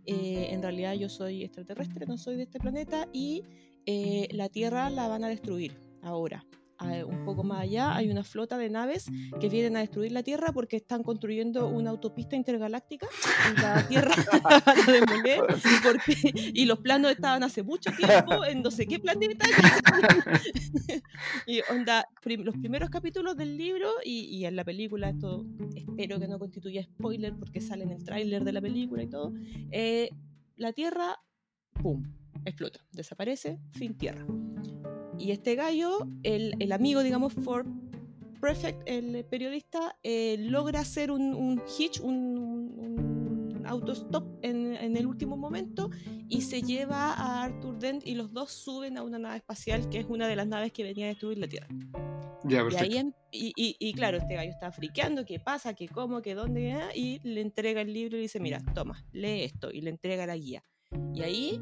Eh, en realidad yo soy extraterrestre, no soy de este planeta y eh, la Tierra la van a destruir ahora. Ah, un poco más allá hay una flota de naves que vienen a destruir la Tierra porque están construyendo una autopista intergaláctica y la Tierra la demoler porque, y los planos estaban hace mucho tiempo en no sé qué planeta y onda, prim- los primeros capítulos del libro y, y en la película, esto espero que no constituya spoiler porque sale en el tráiler de la película y todo, eh, la Tierra, ¡pum!, explota, desaparece, fin Tierra. Y este gallo, el, el amigo, digamos, For Prefect, el periodista, eh, logra hacer un, un hitch, un, un- autostop en, en el último momento y se lleva a Arthur Dent y los dos suben a una nave espacial que es una de las naves que venía a destruir la Tierra. Ya, Y, ahí em- y, y- y claro, este gallo está friqueando, qué pasa, qué cómo, qué dónde, y le entrega el libro y le dice, mira, toma, lee esto, y le entrega la guía. Y ahí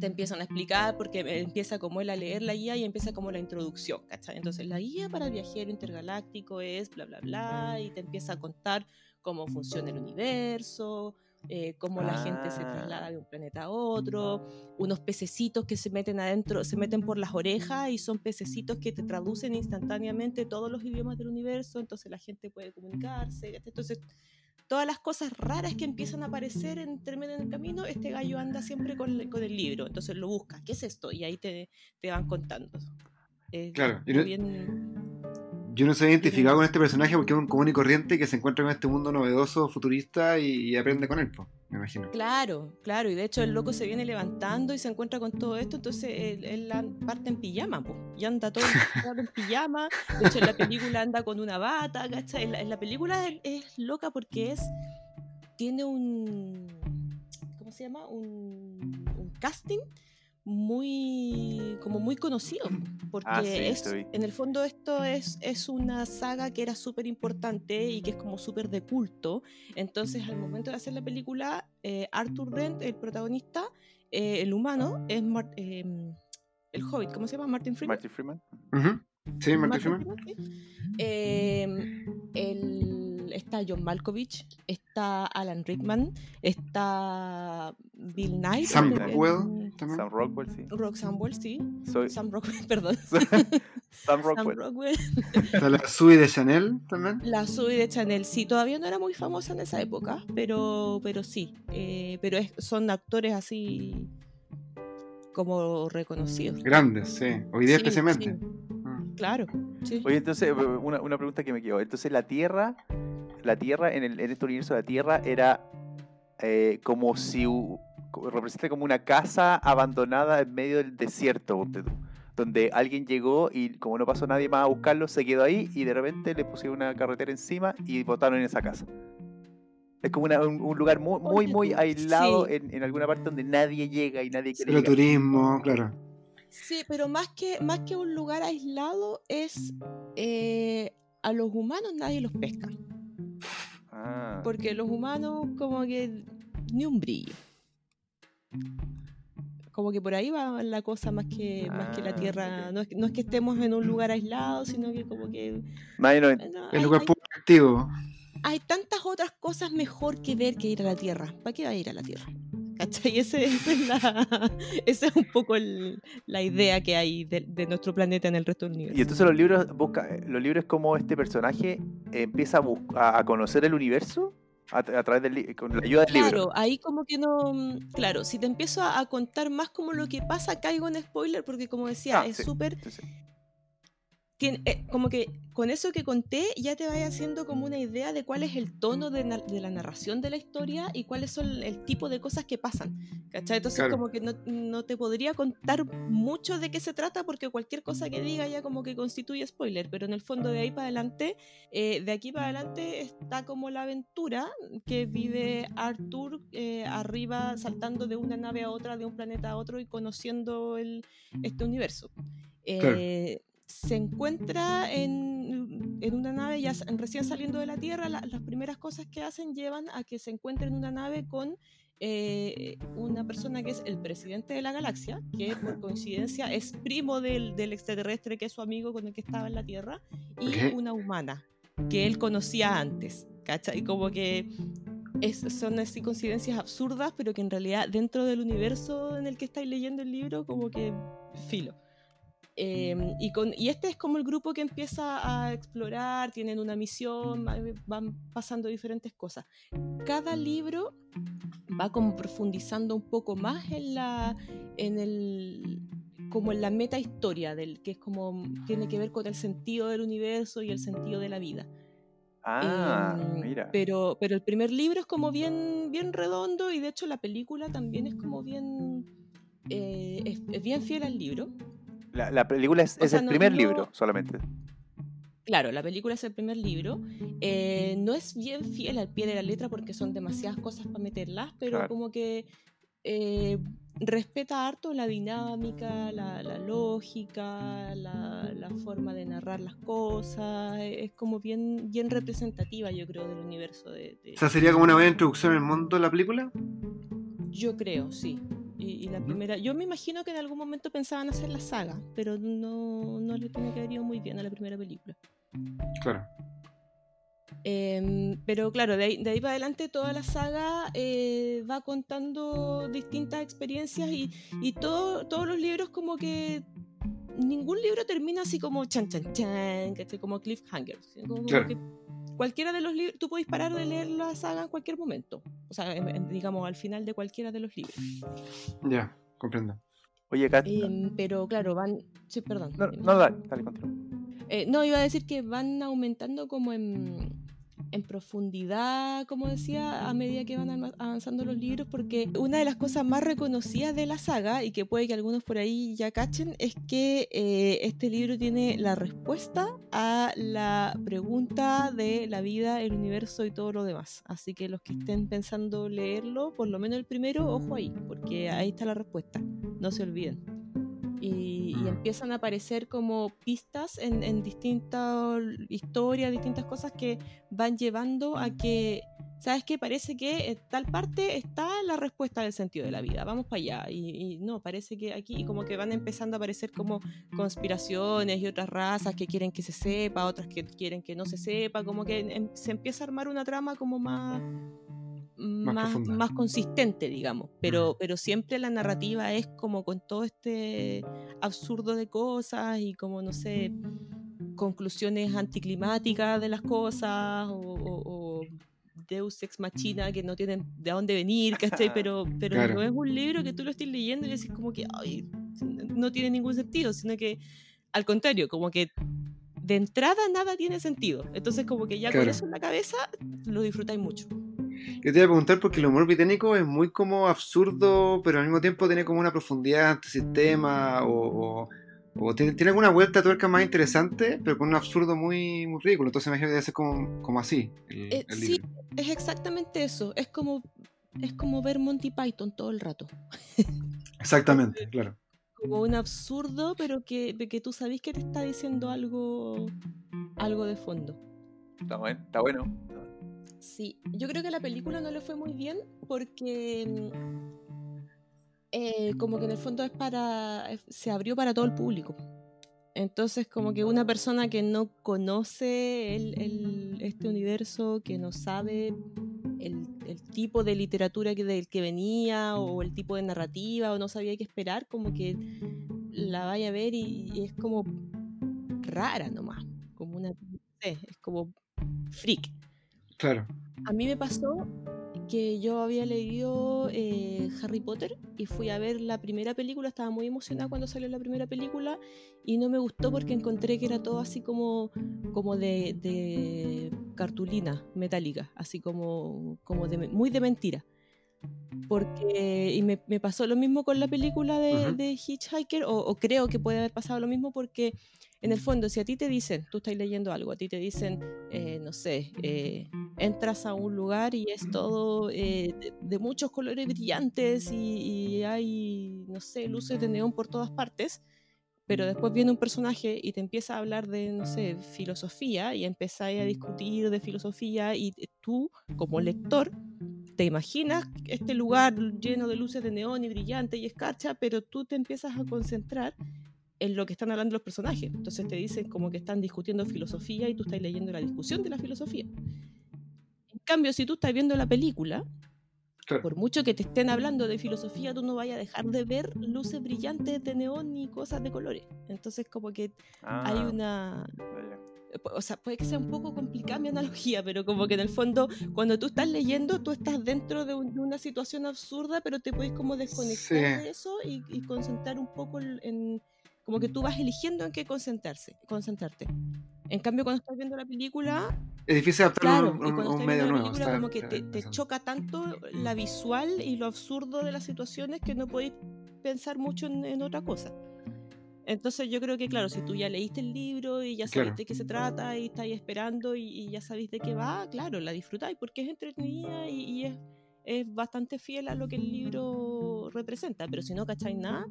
te empiezan a explicar, porque empieza como él a leer la guía y empieza como la introducción, ¿cachai? Entonces la guía para el viajero intergaláctico es bla, bla, bla, y te empieza a contar cómo funciona el universo, eh, cómo la gente se Ah. traslada de un planeta a otro, unos pececitos que se meten adentro, se meten por las orejas y son pececitos que te traducen instantáneamente todos los idiomas del universo, entonces la gente puede comunicarse. ¿cachai? Entonces, todas las cosas raras que empiezan a aparecer medio en el camino, este gallo anda siempre con, el- con el libro, entonces lo busca, ¿qué es esto? Y ahí te, te van contando. Eh, Claro, y como no- bien- Yo no soy identificado con este personaje porque es un común y corriente que se encuentra con este mundo novedoso, futurista y, y aprende con él, po, Claro, claro, y de hecho el loco se viene levantando y se encuentra con todo esto, entonces él, parte en pijama, po, y anda todo en pijama, de hecho en la película anda con una bata, ¿cachai? En la, película es, loca porque es, tiene un, ¿cómo se llama? Un casting muy, como muy conocido, porque Ah, sí, es, en el fondo esto es, es una saga que era súper importante y que es como súper de culto, entonces, al momento de hacer la película, eh, Arthur Dent, el protagonista, eh, el humano, es Mar- eh, el Hobbit, ¿cómo se llama? Martin Freeman. Martin Freeman. Sí, Martin Martin Freeman. Freeman, sí. Eh, el- está John Malkovich, está Alan Rickman, está Bill Nye. Sam el- el- Rockwell también. Sam Rockwell, sí. Rock Samwell, sí. Soy Sam Rockwell, perdón. Sam Sam Rockwell. Está la Sui de Chanel también. La Zoe de Chanel, sí, todavía no era muy famosa en esa época, pero, pero sí, eh, pero es- son actores así como reconocidos. Grandes, sí. Hoy día Sí, especialmente. sí. Mm. Claro, sí. Oye, entonces, una, una pregunta que me quedó. Entonces, la Tierra, la Tierra, en, el, en este universo, la Tierra era eh, como si representa como una casa abandonada en medio del desierto, ponte tú, donde alguien llegó y como no pasó nadie más a buscarlo, se quedó ahí y de repente le pusieron una carretera encima y botaron en esa casa. Es como una- un, un lugar muy, muy, muy aislado sí. en, en alguna parte donde nadie llega y nadie quiere llegar. turismo, claro. Sí, pero más que, más que un lugar aislado es eh, a los humanos nadie los pesca. Ah. Porque los humanos como que ni un brillo. Como que por ahí va la cosa más que, más que la Ah, Tierra. No, es, que- no es que estemos en un lugar aislado, sino que como que... Nadie lo- no, El hay, lugar hay tantas otras cosas mejor que ver que ir a la Tierra. ¿Para qué va a ir a la Tierra? ¿Cachai? Ese- es la, esa es un poco el- la idea que hay de, de nuestro planeta en el resto del universo. Y entonces los libros busca, los libros como este personaje empieza a, bus- a, conocer el universo a, a través del con la ayuda del libro. Claro, ahí como que no. Claro, si te empiezo a, a contar más como lo que pasa, caigo en spoiler, porque como decía, Ah, es sí. súper. Sí, sí. Eh, como que con eso que conté ya te vaya haciendo como una idea de cuál es el tono de, de la narración de la historia y cuáles son el tipo de cosas que pasan. ¿Cachai? Entonces Claro. como que no, no te podría contar mucho de qué se trata porque cualquier cosa que diga ya como que constituye spoiler, pero en el fondo de ahí para adelante, eh, de aquí para adelante está como la aventura que vive Arthur eh, arriba saltando de una nave a otra, de un planeta a otro y conociendo el, este universo. Claro. Se encuentra en, en una nave, ya recién saliendo de la Tierra, la- las primeras cosas que hacen llevan a que se encuentre en una nave con eh, una persona que es el presidente de la galaxia, que por coincidencia es primo del, del extraterrestre que es su amigo con el que estaba en la Tierra, y una humana que él conocía antes, ¿cachai? Como que es- son así coincidencias absurdas, pero que en realidad dentro del universo en el que estáis leyendo el libro, como que filo. Eh, y, con, y este es como el grupo que empieza a explorar, tienen una misión, va- van pasando diferentes cosas. Cada libro va como profundizando un poco más en la, en el, como en la meta historia del que es como tiene que ver con el sentido del universo y el sentido de la vida. Ah, Em, mira. Pero, pero el primer libro es como bien, bien redondo y de hecho la película también es como bien, eh, es, es bien fiel al libro. La, la película es, o es sea, el no- primer no- libro solamente. Claro, la película es el primer libro. Eh, no es bien fiel al pie de la letra porque son demasiadas cosas para meterlas, pero Claro. como que eh, respeta harto la dinámica, la, la lógica, la, la forma de narrar las cosas. Es como bien, bien representativa, yo creo, del universo de, de- O sea, sería como una buena introducción al mundo de la película. Yo creo, sí. Y, y la primera, yo me imagino que en algún momento pensaban hacer la saga, pero no, no le tiene que haber ido muy bien a la primera película. Claro. Em, pero claro, de ahí, de ahí para adelante toda la saga eh, va contando distintas experiencias y, y todo, todos los libros como que ningún libro termina así como chan chan chan, como cliffhanger. Claro. que cualquiera de los libros, tú puedes parar de leer la saga en cualquier momento. O sea, en- en- digamos, al final de cualquiera de los libros. Ya, comprendo. Oye, Kat, Em, pero claro, van... Sí, perdón. no, no, dale, dale, continúa. Eh, no, iba a decir que van aumentando como en, en profundidad, como decía, a medida que van avanzando los libros, porque una de las cosas más reconocidas de la saga, y que puede que algunos por ahí ya cachen, es que eh, este libro tiene la respuesta a la pregunta de la vida, el universo y todo lo demás. Así que los que estén pensando leerlo, por lo menos el primero, ojo ahí, porque ahí está la respuesta, no se olviden y, y Mm. empiezan a aparecer como pistas en, en distintas historias, distintas cosas que van llevando a que, ¿sabes qué? Parece que en tal parte está la respuesta del sentido de la vida, vamos para allá. Y, y no, parece que aquí, y como que van empezando a aparecer como conspiraciones y otras razas que quieren que se sepa, otras que quieren que no se sepa, como que se empieza a armar una trama como más más, profunda. más consistente, digamos, pero, pero siempre la narrativa es como con todo este absurdo de cosas y como, no sé, conclusiones anticlimáticas de las cosas o, o- o Deus Ex Machina que no tienen de dónde venir, ¿cachai? Pero, pero Claro. no es un libro que tú lo estés leyendo y decís como que "Ay, no tiene ningún sentido, sino que al contrario, como que de entrada nada tiene sentido. Entonces como que ya con Claro. eso en la cabeza lo disfrutáis mucho. Yo te iba a preguntar porque el humor británico es muy como absurdo, pero al mismo tiempo tiene como una profundidad antisistema o, o, o tiene, tiene alguna vuelta de tuerca más interesante, pero con un absurdo muy, muy ridículo. Entonces me imagino que debe ser como, como así el, Eh, el sí. Es exactamente eso, es como, es como ver Monty Python todo el rato. Exactamente, claro. como un absurdo, pero que, que tú sabes que te está diciendo algo, algo de fondo. Está bueno. Sí, yo creo que la película no le fue muy bien porque eh, como que en el fondo es para se abrió para todo el público. Entonces como que una persona que no conoce este universo, que no sabe el, tipo de literatura del que venía o el tipo de narrativa o no sabía qué esperar, como que la vaya a ver y, y es como rara nomás, como una, es como freak. Claro. A mí me pasó que yo había leído eh, Harry Potter y fui a ver la primera película, estaba muy emocionada cuando salió la primera película y no me gustó porque encontré que era todo así como, como de, de cartulina metálica, así como, como de, muy de mentira. Porque, y me, me pasó lo mismo con la película de, Hitchhiker, o, o creo que puede haber pasado lo mismo porque en el fondo, si a ti te dicen, tú estás leyendo algo, a ti te dicen, eh, no sé, eh, entras a un lugar y es todo eh, de, de muchos colores brillantes y, y hay, no sé, luces de neón por todas partes, pero después viene un personaje y te empieza a hablar de, no sé, filosofía y empezáis a discutir de filosofía y tú, como lector, te imaginas este lugar lleno de luces de neón y brillante y escarcha, pero tú te empiezas a concentrar en lo que están hablando los personajes. Entonces te dicen como que están discutiendo filosofía y tú estás leyendo la discusión de la filosofía. En cambio, si tú estás viendo la película, Claro. por mucho que te estén hablando de filosofía, tú no vayas a dejar de ver luces brillantes de neón y cosas de colores. Entonces como que hay Ah, una... ya, ya. O sea, puede que sea un poco complicada mi analogía, pero como que en el fondo, cuando tú estás leyendo, tú estás dentro de, un- de una situación absurda, pero te puedes como desconectar Sí. de eso y, y concentrar un poco en, en- Como que tú vas eligiendo en qué concentrarse, concentrarte. En cambio, cuando estás viendo la película, Es difícil adaptarlo claro, a un, cuando a un estás medio viendo la nuevo. película, está- como que está te, te choca tanto la visual y lo absurdo de las situaciones que no podéis pensar mucho en, en otra cosa. Entonces yo creo que, claro, si tú ya leíste el libro y ya sabes Claro. de qué se trata y estáis esperando y, y ya sabéis de qué va, claro, la disfrutáis porque es entretenida y, y es, es bastante fiel a lo que el libro representa. Pero si no cacháis nada,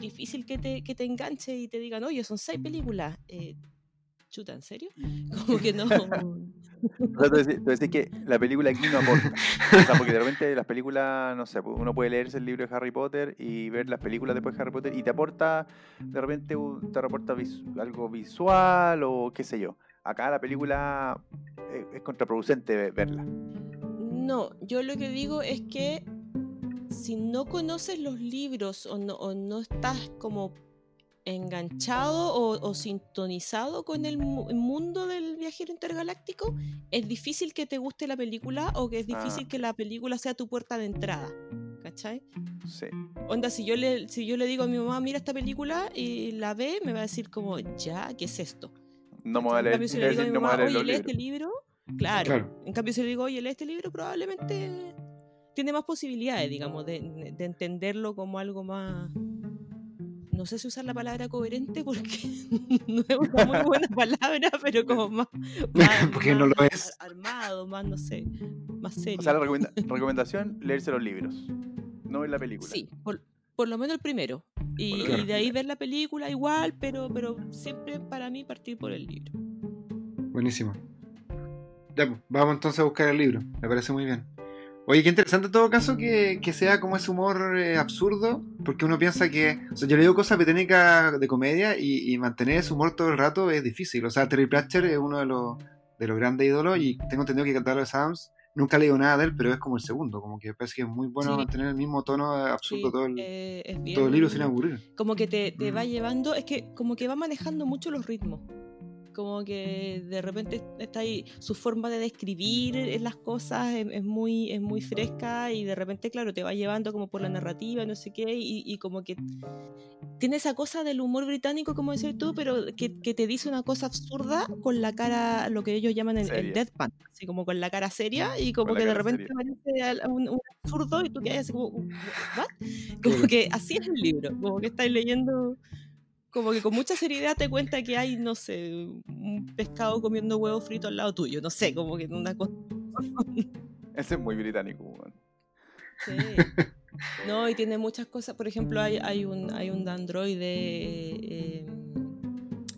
difícil que te, que te enganche y te digan, oye, son seis películas. Eh, chuta, ¿en serio? Como que no. O sea, tú decís, tú decís que la película aquí no aporta. O sea, porque de repente las películas, no sé, pues, uno puede leerse el libro de Harry Potter y ver las películas después de Harry Potter y te aporta, de repente te aporta vis- algo visual o qué sé yo. Acá la película eh, es contraproducente ve- verla. No, yo lo que digo es que si no conoces los libros o no, o no estás como enganchado o, o sintonizado con el mu- mundo del viajero intergaláctico, es difícil que te guste la película o que es difícil Ah. que la película sea tu puerta de entrada. ¿Cachai? Sí. Onda, si yo, le, si yo le digo a mi mamá, mira esta película y la ve, me va a decir como, ya, ¿qué es esto? No me voy a En leer, cambio, si le digo a mi no me voy a mamá, leer oye, lee libros. este libro, claro. Claro. En cambio, si le digo, oye, lee este libro, probablemente tiene más posibilidades, digamos, de, de entenderlo como algo más. No sé si usar la palabra coherente porque no es una muy buena palabra, pero como más. más- Porque no lo más es. ar- Armado, más, no sé, más serio. O sea, la recomenda- recomendación, leerse los libros, no ver la película. Sí, por, por lo menos el primero. Y, de ahí ver la película igual, pero, pero siempre para mí partir por el libro. Buenísimo. Ya, pues, vamos entonces a buscar el libro. Me parece muy bien. Oye, qué interesante en todo caso que, que sea como ese humor eh, absurdo, porque uno piensa que. O sea, yo leo cosas británicas de comedia y, y mantener ese humor todo el rato es difícil. O sea, Terry Pratchett es uno de los, de los grandes ídolos y tengo entendido que Douglas Adams nunca he leído nada de él, pero es como el segundo. Como que parece que es muy bueno Sí. mantener el mismo tono absurdo Sí, todo, el, eh, todo el libro sin aburrir. Como que te, te va Mm. llevando, es que como que va manejando mucho los ritmos. Como que de repente está ahí, su forma de describir las cosas es, es muy, es muy fresca y de repente, claro, te va llevando como por la narrativa, no sé qué, y, y como que tiene esa cosa del humor británico, como decías tú, pero que, que, te dice una cosa absurda con la cara, lo que ellos llaman el, el deadpan, así como con la cara seria y como que de repente aparece un, un, absurdo y tú quedas así como, ¿what? Como que así es el libro, como que estáis leyendo como que con mucha seriedad te cuenta que hay, no sé, un pescado comiendo huevo frito al lado tuyo, no sé, como que una cosa... Ese es muy británico. Sí. No, y tiene muchas cosas, por ejemplo, hay, hay, un, hay un androide eh,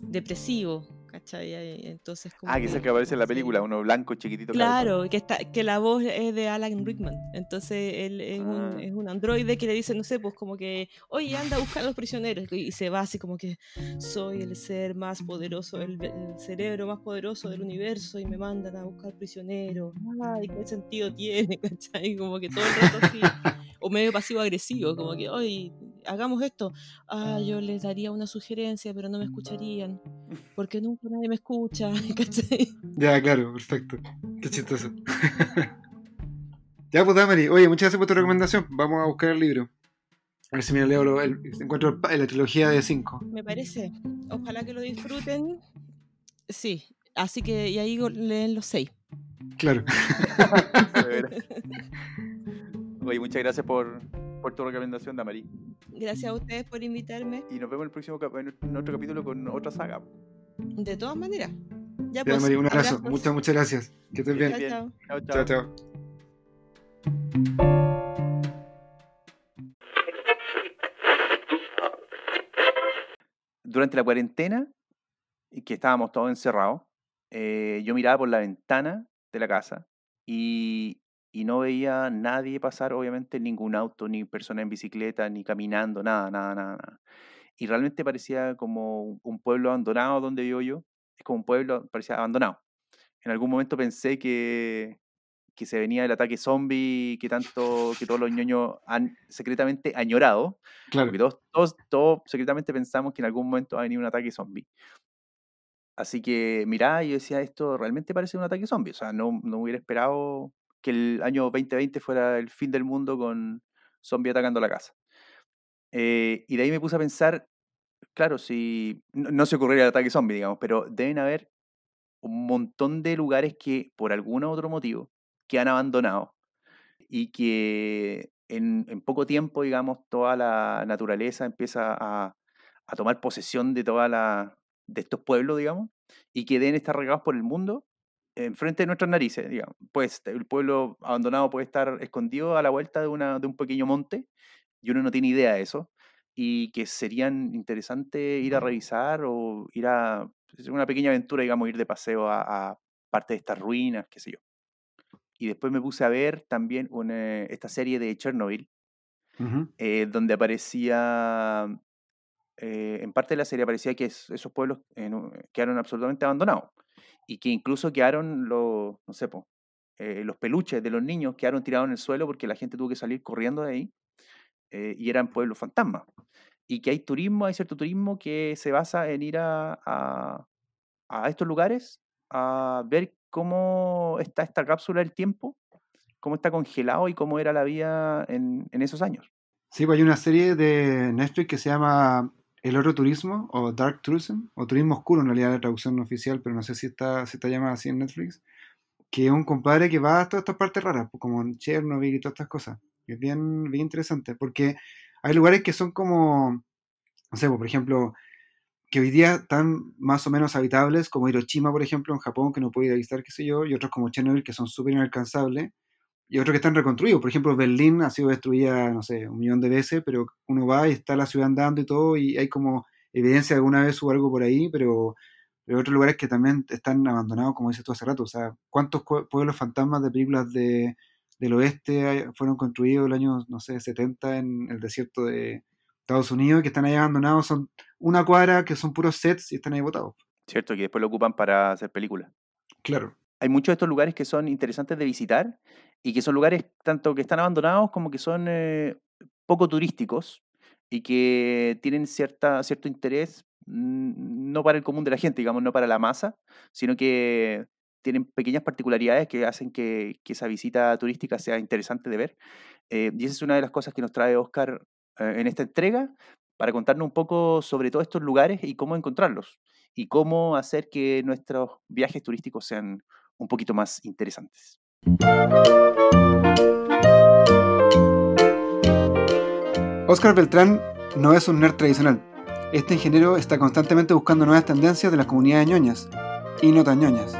depresivo, ¿cachai? Entonces, como ah, que es el que aparece en la película, uno blanco chiquitito. Claro, que, está, que la voz es de Alan Rickman. Entonces él es, ah. un, es un androide que le dice, no sé, pues como que, oye, anda a buscar a los prisioneros. Y se va así como que, soy el ser más poderoso, el, el cerebro más poderoso del universo y me mandan a buscar prisioneros. Ay, ¿qué sentido tiene? ¿cachai? Como que todo el rato así. o medio pasivo-agresivo, como que, oye, hagamos esto. Ah, yo les daría una sugerencia, pero no me escucharían, porque nunca nadie me escucha, ¿cachai? Ya, claro, perfecto. Qué chistoso. ya, pues, Damari, oye, muchas gracias por tu recomendación. Vamos a buscar el libro. A ver si me leo lo, el, encuentro la trilogía de 5. Me parece. Ojalá que lo disfruten. Sí, así que y ahí leen los 6. Claro. Oye, muchas gracias por, por tu recomendación, Damari. Gracias a ustedes por invitarme. Y nos vemos en el próximo en otro capítulo con otra saga. De todas maneras. Ya, pues, un abrazo. Muchas, muchas gracias. Que estés bien. Chao, chao. chao, chao. Durante la cuarentena, que estábamos todos encerrados, eh, yo miraba por la ventana de la casa y, y no veía nadie pasar, obviamente, ningún auto, ni persona en bicicleta, ni caminando, nada, nada, nada, nada. Y realmente parecía como un pueblo abandonado donde vivo yo. Es como un pueblo, parecía abandonado. En algún momento pensé que, que se venía el ataque zombie que tanto, que todos los ñoños han secretamente añorado. Claro. Porque todos, todos, todos secretamente pensamos que en algún momento va a venir un ataque zombie. Así que mirá, yo decía, esto realmente parece un ataque zombie. O sea, no, no hubiera esperado que el año 2020 fuera el fin del mundo con zombie atacando la casa. Eh, y de ahí me puse a pensar, claro, si no, se ocurriría el ataque zombie, digamos, pero deben haber un montón de lugares que por algún otro motivo que han abandonado y que en, poco tiempo, digamos, toda la naturaleza empieza a, a tomar posesión de toda la de estos pueblos, digamos, y que deben estar regados por el mundo enfrente de nuestras narices, digamos. Pues el pueblo abandonado puede estar escondido a la vuelta de, una, de un pequeño monte y uno no tiene idea de eso y que serían interesante ir a revisar o ir a una pequeña aventura, digamos, ir de paseo a, a parte de estas ruinas, qué sé yo. Y después me puse a ver también una, esta serie de Chernobyl, uh -huh. eh, donde aparecía, eh, en parte de la serie aparecía que es, esos pueblos eh, quedaron absolutamente abandonados y que incluso quedaron los, no sé, po, eh, los peluches de los niños quedaron tirados en el suelo porque la gente tuvo que salir corriendo de ahí eh, y eran pueblos fantasmas. Y que hay turismo, hay cierto turismo que se basa en ir a, a, a estos lugares a ver cómo está esta cápsula del tiempo, cómo está congelado y cómo era la vida en, en esos años. Sí, pues hay una serie de Netflix que se llama el oro turismo o dark tourism o turismo oscuro en realidad la traducción oficial pero no sé si está si está llamada así en Netflix que es un compadre que va a todas estas partes raras pues, como Chernobyl y todas estas cosas. Es bien bien interesante porque hay lugares que son como no sé pues, por ejemplo que hoy día están más o menos habitables como Hiroshima por ejemplo en Japón que no puede ir a visitar qué sé yo y otros como Chernobyl que son súper inalcanzables y otros que están reconstruidos. Por ejemplo, Berlín ha sido destruida, no sé, un millón de veces, pero uno va y está la ciudad andando y todo, y hay como evidencia de alguna vez hubo algo por ahí, pero, pero otros lugares que también están abandonados, como dices tú hace rato. O sea, ¿cuántos pueblos fantasmas de películas de, del oeste fueron construidos el año, no sé, 70 en el desierto de Estados Unidos, que están ahí abandonados? Son una cuadra que son puros sets y están ahí botados. Cierto, que después lo ocupan para hacer películas. Claro hay muchos de estos lugares que son interesantes de visitar y que son lugares tanto que están abandonados como que son eh, poco turísticos y que tienen cierta, cierto interés mm, no para el común de la gente, digamos, no para la masa, sino que tienen pequeñas particularidades que hacen que, que esa visita turística sea interesante de ver. Eh, y esa es una de las cosas que nos trae Oscar eh, en esta entrega, para contarnos un poco sobre todos estos lugares y cómo encontrarlos, y cómo hacer que nuestros viajes turísticos sean un poquito más interesantes. Oscar Beltrán no es un nerd tradicional. Este ingeniero está constantemente buscando nuevas tendencias de las comunidades ñoñas y no tan ñoñas.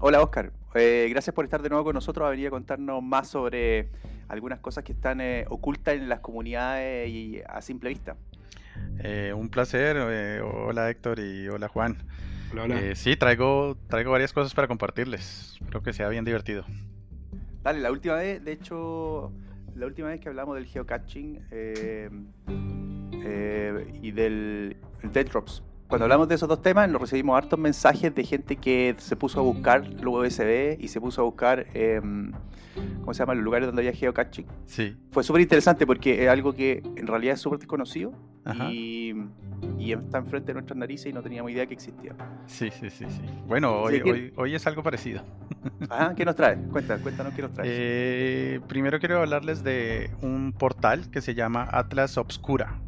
Hola Oscar, Eh, gracias por estar de nuevo con nosotros a venir a contarnos más sobre algunas cosas que están eh, ocultas en las comunidades y a simple vista. Eh, un placer. eh, hola Héctor y hola Juan. Hola, hola. Eh, sí, traigo, traigo varias cosas para compartirles. Espero que sea bien divertido. Dale, la última vez, de hecho, la última vez que hablamos del geocaching eh, eh, y del el dead drops, cuando hablamos de esos dos temas, nos recibimos hartos mensajes de gente que se puso a buscar los USB y se puso a buscar, em, ¿cómo se llama?, los lugares donde había geocaching. Sí. Fue súper interesante porque es algo que en realidad es súper desconocido y, y está enfrente de nuestras narices y no teníamos idea que existía. Sí, sí, sí, sí. Bueno, hoy, que- hoy, hoy es algo parecido. Ajá, ¿qué nos trae? Cuéntanos, cuéntanos qué nos trae. Eh, primero quiero hablarles de un portal que se llama Atlas Obscura.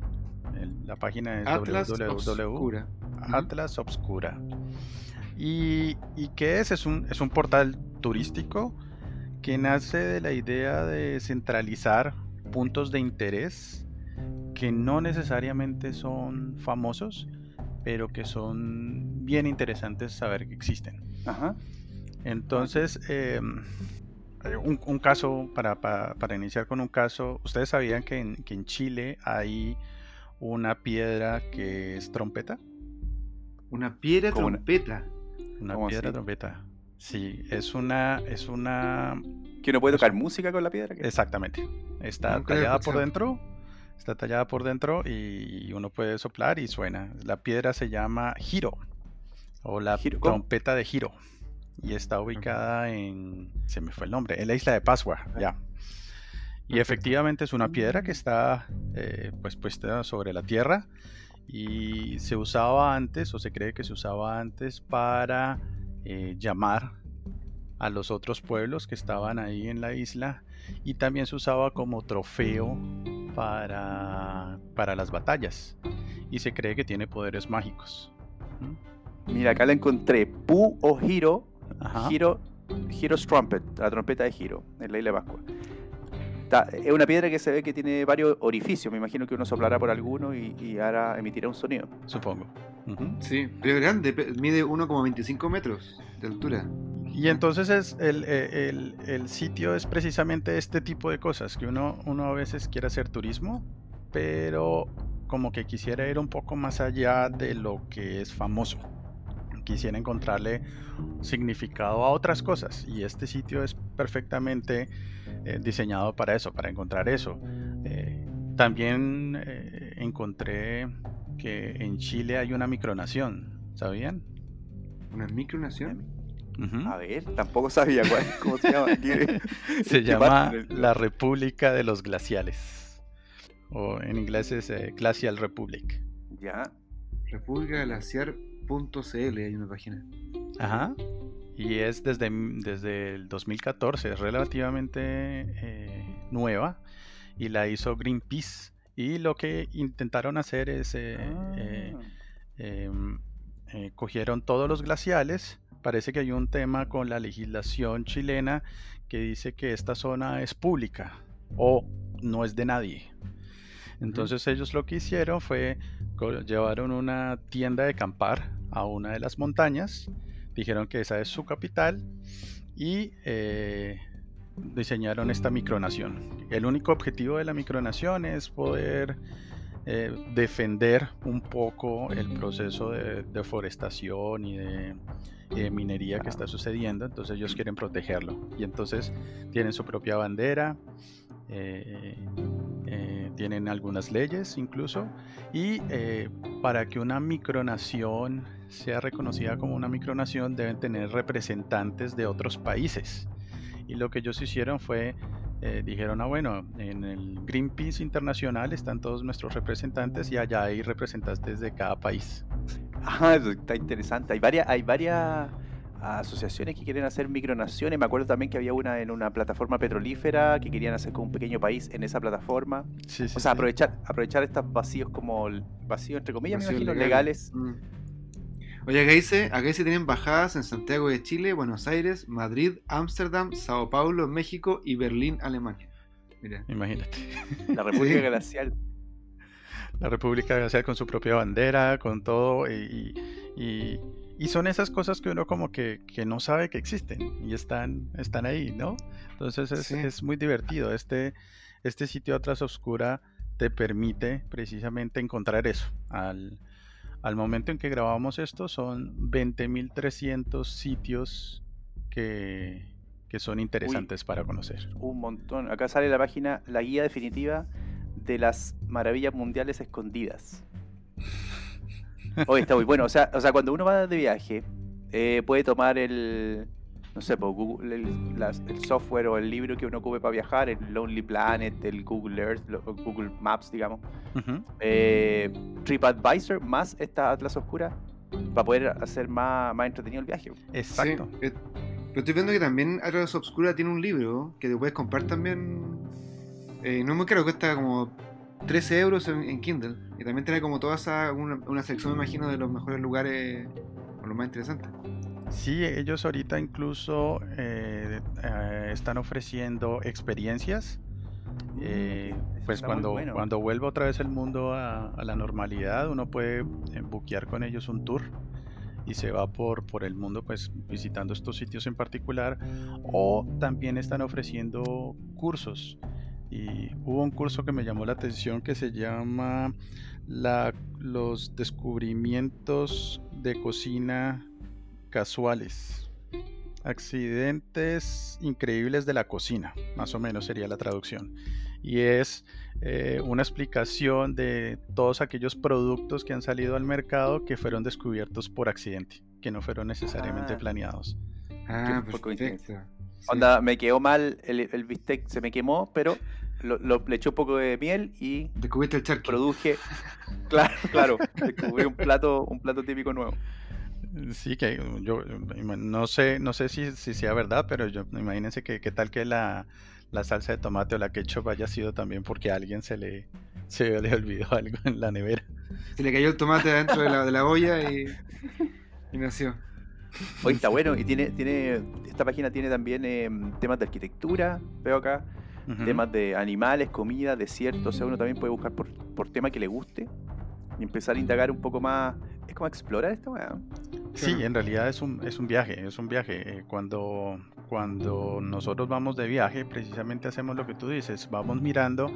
El- La página es Atlas www. Obscura. Atlas Obscura. ¿Y, y qué es? Es un, es un portal turístico que nace de la idea de centralizar puntos de interés que no necesariamente son famosos, pero que son bien interesantes saber que existen. Ajá. Entonces, eh, un, un caso, para, para- para iniciar con un caso, ¿ustedes sabían que en, que en Chile hay una piedra que es trompeta? Una piedra Como trompeta. Una ¿Cómo piedra así? trompeta. Sí, es una, es una, ¿Que uno puede tocar música con la piedra? ¿Qué? exactamente. Está Nunca tallada por dentro, está tallada por dentro y uno puede soplar y suena. La piedra se llama giro o la trompeta de giro y está ubicada en, se me fue el nombre, en la isla de Pascua, ya. Y efectivamente es una piedra que está eh, pues puesta sobre la tierra y se usaba antes o se cree que se usaba antes para eh, llamar a los otros pueblos que estaban ahí en la isla y también se usaba como trofeo para, para las batallas y se cree que tiene poderes mágicos. ¿Mm? Mira, acá la encontré. Pu o Giro. Giro. Giro's Trumpet, la trompeta de Giro, en la isla de Pascua. Está- es una piedra que se ve que tiene varios orificios. Me imagino que uno soplará por alguno y, y ahora emitirá un sonido. Supongo. Ujú. Sí, pero es grande, mide 1,25 metros de altura. Y entonces es el, eh, el- el sitio es precisamente este tipo de cosas, que uno, uno a veces quiere hacer turismo, pero como que quisiera ir un poco más allá de lo que es famoso. Quisiera encontrarle significado a otras cosas y este sitio es perfectamente eh, diseñado para eso, para encontrar eso. Eh, también eh, encontré que en Chile hay una micronación, ¿sabían? Una micronación. A ver, tampoco sabía cuál, cómo se llama. ¿Qué- Se llama la República de los Glaciales. O en inglés es Glacial Republic. Ya. República Glaciar.cl hay una página. Ajá. Y es desde, desde el 2014, es relativamente eh, nueva. Y la hizo Greenpeace. Y lo que intentaron hacer es. eh, eh, Ah. em, eh, cogieron todos los glaciales. Parece que hay un tema con la legislación chilena que dice que esta zona es pública o no es de nadie. Entonces ellos lo que hicieron fue llevaron una tienda de acampar a una de las montañas, dijeron que esa es su capital y eh, diseñaron esta micronación. El único objetivo de la micronación es poder eh, defender un poco el proceso de deforestación y de eh, minería que está sucediendo, entonces ellos quieren protegerlo. Y entonces tienen su propia bandera, tienen algunas leyes incluso, y para que una micronación sea reconocida como una micronación deben tener representantes de otros países. Y lo que ellos hicieron fue, eh, dijeron, ah bueno, en el Greenpeace Internacional están todos nuestros representantes y allá hay representantes de cada país. Ah, eso está interesante. Hay varias, hay varias asociaciones que quieren hacer micronaciones. Me acuerdo también que había una en una plataforma petrolífera que querían hacer como un pequeño país en esa plataforma. Sí, sí, O sea, sí. aprovechar, aprovechar estos vacíos como vacíos entre comillas, me imagino, legales. legales. Mm. Oye, acá dice, acá dice tienen embajadas en Santiago de Chile, Buenos Aires, Madrid, Ámsterdam, Sao Paulo, México y Berlín, Alemania. Mira. Imagínate. La República Sí. Glacial. La República Glacial con su propia bandera, con todo, y, y- y son esas cosas que uno como que, que no sabe que existen y están, están ahí, ¿no? Entonces es, Sí. es muy divertido. Este, este sitio Atlas Obscura te permite precisamente encontrar eso. Al, al momento en que grabamos esto son 20.300 sitios que, que son interesantes para conocer. Un montón. Acá sale la página, la guía definitiva de las maravillas mundiales escondidas. Hoy está muy bueno. O sea, o sea, cuando uno va de viaje, eh, puede tomar el, no sé, po, Google- el, las- el software o el libro que uno ocupe para viajar, el Lonely Planet, el Google Earth, lo- Google Maps, digamos, eh, TripAdvisor más esta Atlas Oscura para poder hacer más, más entretenido el viaje. Exacto. Sí, eh, pero estoy viendo que también Atlas Obscura tiene un libro que te puedes comprar también. eh, no es muy caro, cuesta como 13 euros en, en Kindle. Y también tiene como toda esa, una, una sección, me imagino, de los mejores lugares o los más interesantes. Sí, ellos ahorita incluso eh, eh, están ofreciendo experiencias. eh, pues cuando, bueno. cuando vuelva otra vez el mundo a, a la normalidad, uno puede buquear con ellos un tour y se va por, por el mundo pues visitando estos sitios en particular. O también están ofreciendo cursos. Y hubo un curso que me llamó la atención que se llama la, los descubrimientos de cocina casuales. Accidentes increíbles de la cocina, más o menos sería la traducción. Y es eh, una explicación de todos aquellos productos que han salido al mercado que fueron descubiertos por accidente, que no fueron necesariamente Ah. planeados. Ah, por coincidencia. Sí. Onda, me quedó mal, el, el bistec se me quemó, pero lo, lo- le eché un poco de miel y Descubriste el charqui. produje. Claro, claro, descubrí un plato, un plato típico nuevo. Sí, que yo no sé, no sé si, si sea verdad, pero yo imagínense que qué tal que la, la salsa de tomate o la ketchup haya sido también porque a alguien se le, se le olvidó algo en la nevera. Se le cayó el tomate adentro de la, de la olla y, y nació. Hoy está bueno y tiene, tiene, esta página tiene también em, temas de arquitectura, veo acá, temas de animales, comida, desierto, o sea, uno también puede buscar por, por tema que le guste y empezar a indagar un poco más. Es como explorar esto, weón. Sí, en realidad es un, es un viaje, es un viaje. Cuando, cuando nosotros vamos de viaje, precisamente hacemos lo que tú dices, vamos mirando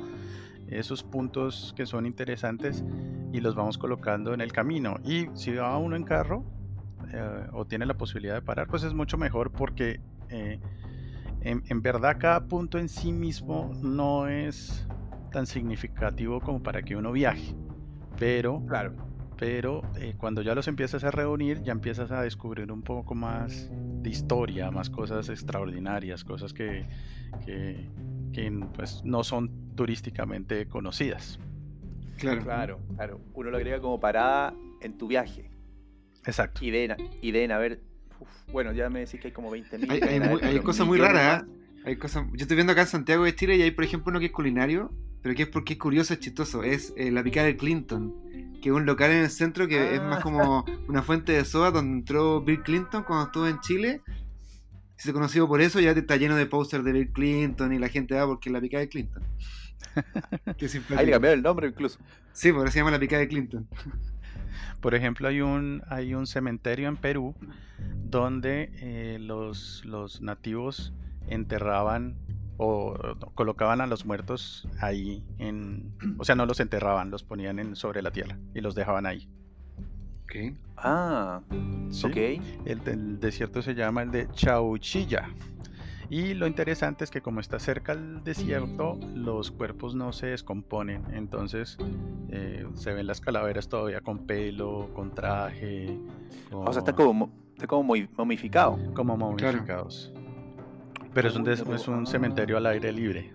esos puntos que son interesantes y los vamos colocando en el camino. Y si va uno en carro eh, o tiene la posibilidad de parar, pues es mucho mejor porque eh, en, en verdad cada punto en sí mismo no es tan significativo como para que uno viaje. Pero Claro. Pero eh, cuando ya los empiezas a reunir, ya empiezas a descubrir un poco más de historia, más cosas extraordinarias, cosas que, que, que, pues, no son turísticamente conocidas. Claro. Claro, claro. Uno lo agrega como parada en tu viaje. Exacto. Y deben, y deben haber. uf, bueno, ya me decís que hay como 20.000. Hay, hay cosas muy raras. ¿eh? Hay cosas, yo estoy viendo acá en Santiago de Chile y hay, por ejemplo, uno que es culinario, pero que es porque es curioso, es chistoso. Es eh, la picada del Clinton, que es un local en el centro que es más Ah. como una fuente de soda donde entró Bill Clinton cuando estuvo en Chile. Si se conoció por eso, ya está lleno de pósters de Bill Clinton y la gente va porque es la picada de Clinton. Ahí le cambiaron el nombre incluso. Sí, por eso se llama la picada de Clinton. Por ejemplo, hay un, hay un cementerio en Perú donde eh, los, los nativos enterraban o colocaban a los muertos ahí en... O sea, no los enterraban, los ponían en, sobre la tierra y los dejaban ahí. Ok. Ah, ¿sí? ok. El, el desierto se llama el de Chauchilla. Y lo interesante es que como está cerca al desierto, los cuerpos no se descomponen. Entonces eh, se ven las calaveras todavía con pelo, con traje. O sea, está como, está como muy momificado. Como momificados. Pero es un, des- es un cementerio al aire libre.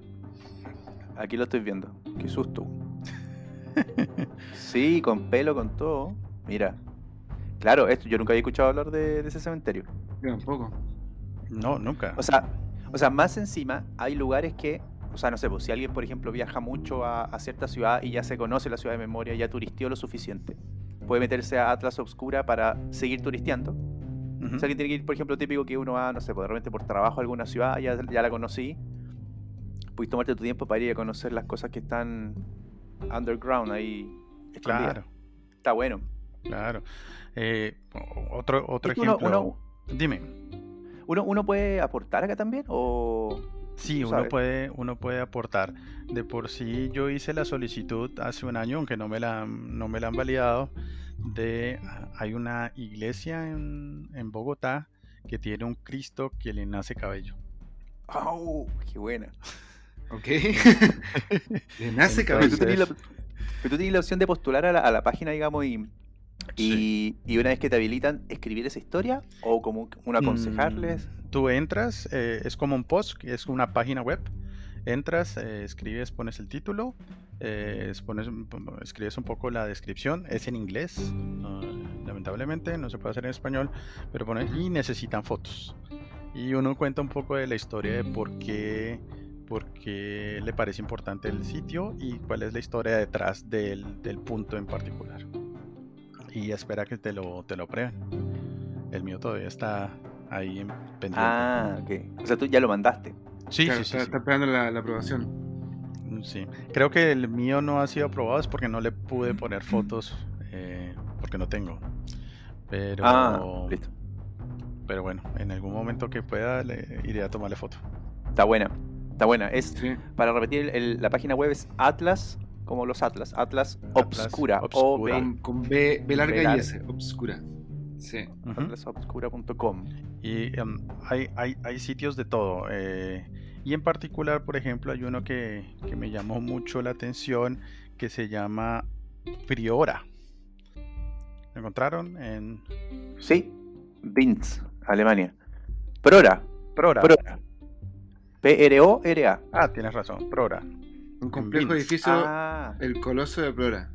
Aquí lo estoy viendo. Qué susto. Sí, con pelo, con todo. Mira. Claro, esto yo nunca había escuchado hablar de, de ese cementerio. Yo tampoco. No, nunca. O sea, o sea, más encima hay lugares que, o sea, no sé, pues si alguien, por ejemplo, viaja mucho a, a cierta ciudad y ya se conoce la ciudad de memoria, ya turistió lo suficiente, puede meterse a Atlas Obscura para seguir turisteando. Ujú. Si alguien tiene que ir, por ejemplo, típico que uno va, no sé, pues de repente por trabajo a alguna ciudad, ya, ya la conocí, puedes tomarte tu tiempo para ir a conocer las cosas que están underground ahí. escondidas. Claro, Está bueno. claro. Eh, o- otro otro Es que uno- ejemplo. uno- Dime. ¿Uno, ¿Uno puede aportar acá también? ¿O Sí, uno sabes? puede, uno puede aportar. De por sí yo hice la solicitud hace un año, aunque no me la, no me la han validado, de hay una iglesia en, en Bogotá que tiene un Cristo que le nace cabello. ¡Au! ¡Qué buena! Ok. Le nace cabello. tú, la, pero tú tenías la opción de postular a la, a la página, digamos, y, y, y una vez que te habilitan, escribir esa historia o como aconsejarles. Mm, Tú entras, eh, es como un post, es una página web. Entras, eh, escribes, pones el título, eh, es- pones escribes un poco la descripción, es en inglés, ah, lamentablemente no se puede hacer en español, pero pones y necesitan fotos. Y uno cuenta un poco de la historia de por qué, por qué le parece importante el sitio y cuál es la historia detrás del, del punto en particular. Y espera que te lo, te lo aprueben. El mío todavía está ahí en pendiente. Ah, ok. O sea, tú ya lo mandaste. Sí, Claro, sí, sí, está, sí. está esperando la, la aprobación. Mm, sí. Creo que el mío no ha sido aprobado es porque no le pude poner fotos eh, porque no tengo. Pero, Ah, listo. pero bueno, en algún momento que pueda le iré a tomarle foto. Está buena. Está buena. Es, Sí. para repetir, el- la página web es Atlas, como los Atlas. Atlas, Obscura. O Obscura. B, Con, con B, B larga B y. S, obscura. Sí. Atlasobscura.com. Y em, hay, hay, hay sitios de todo. eh, y en particular, por ejemplo, hay uno que, que me llamó mucho la atención que se llama Priora. ¿Lo encontraron? En Sí, Binz, Alemania. Prora. Prora. Prora. P-R-O-R-A. Ah, tienes razón, Prora. Un complejo edificio, Ah, el Coloso de Plora.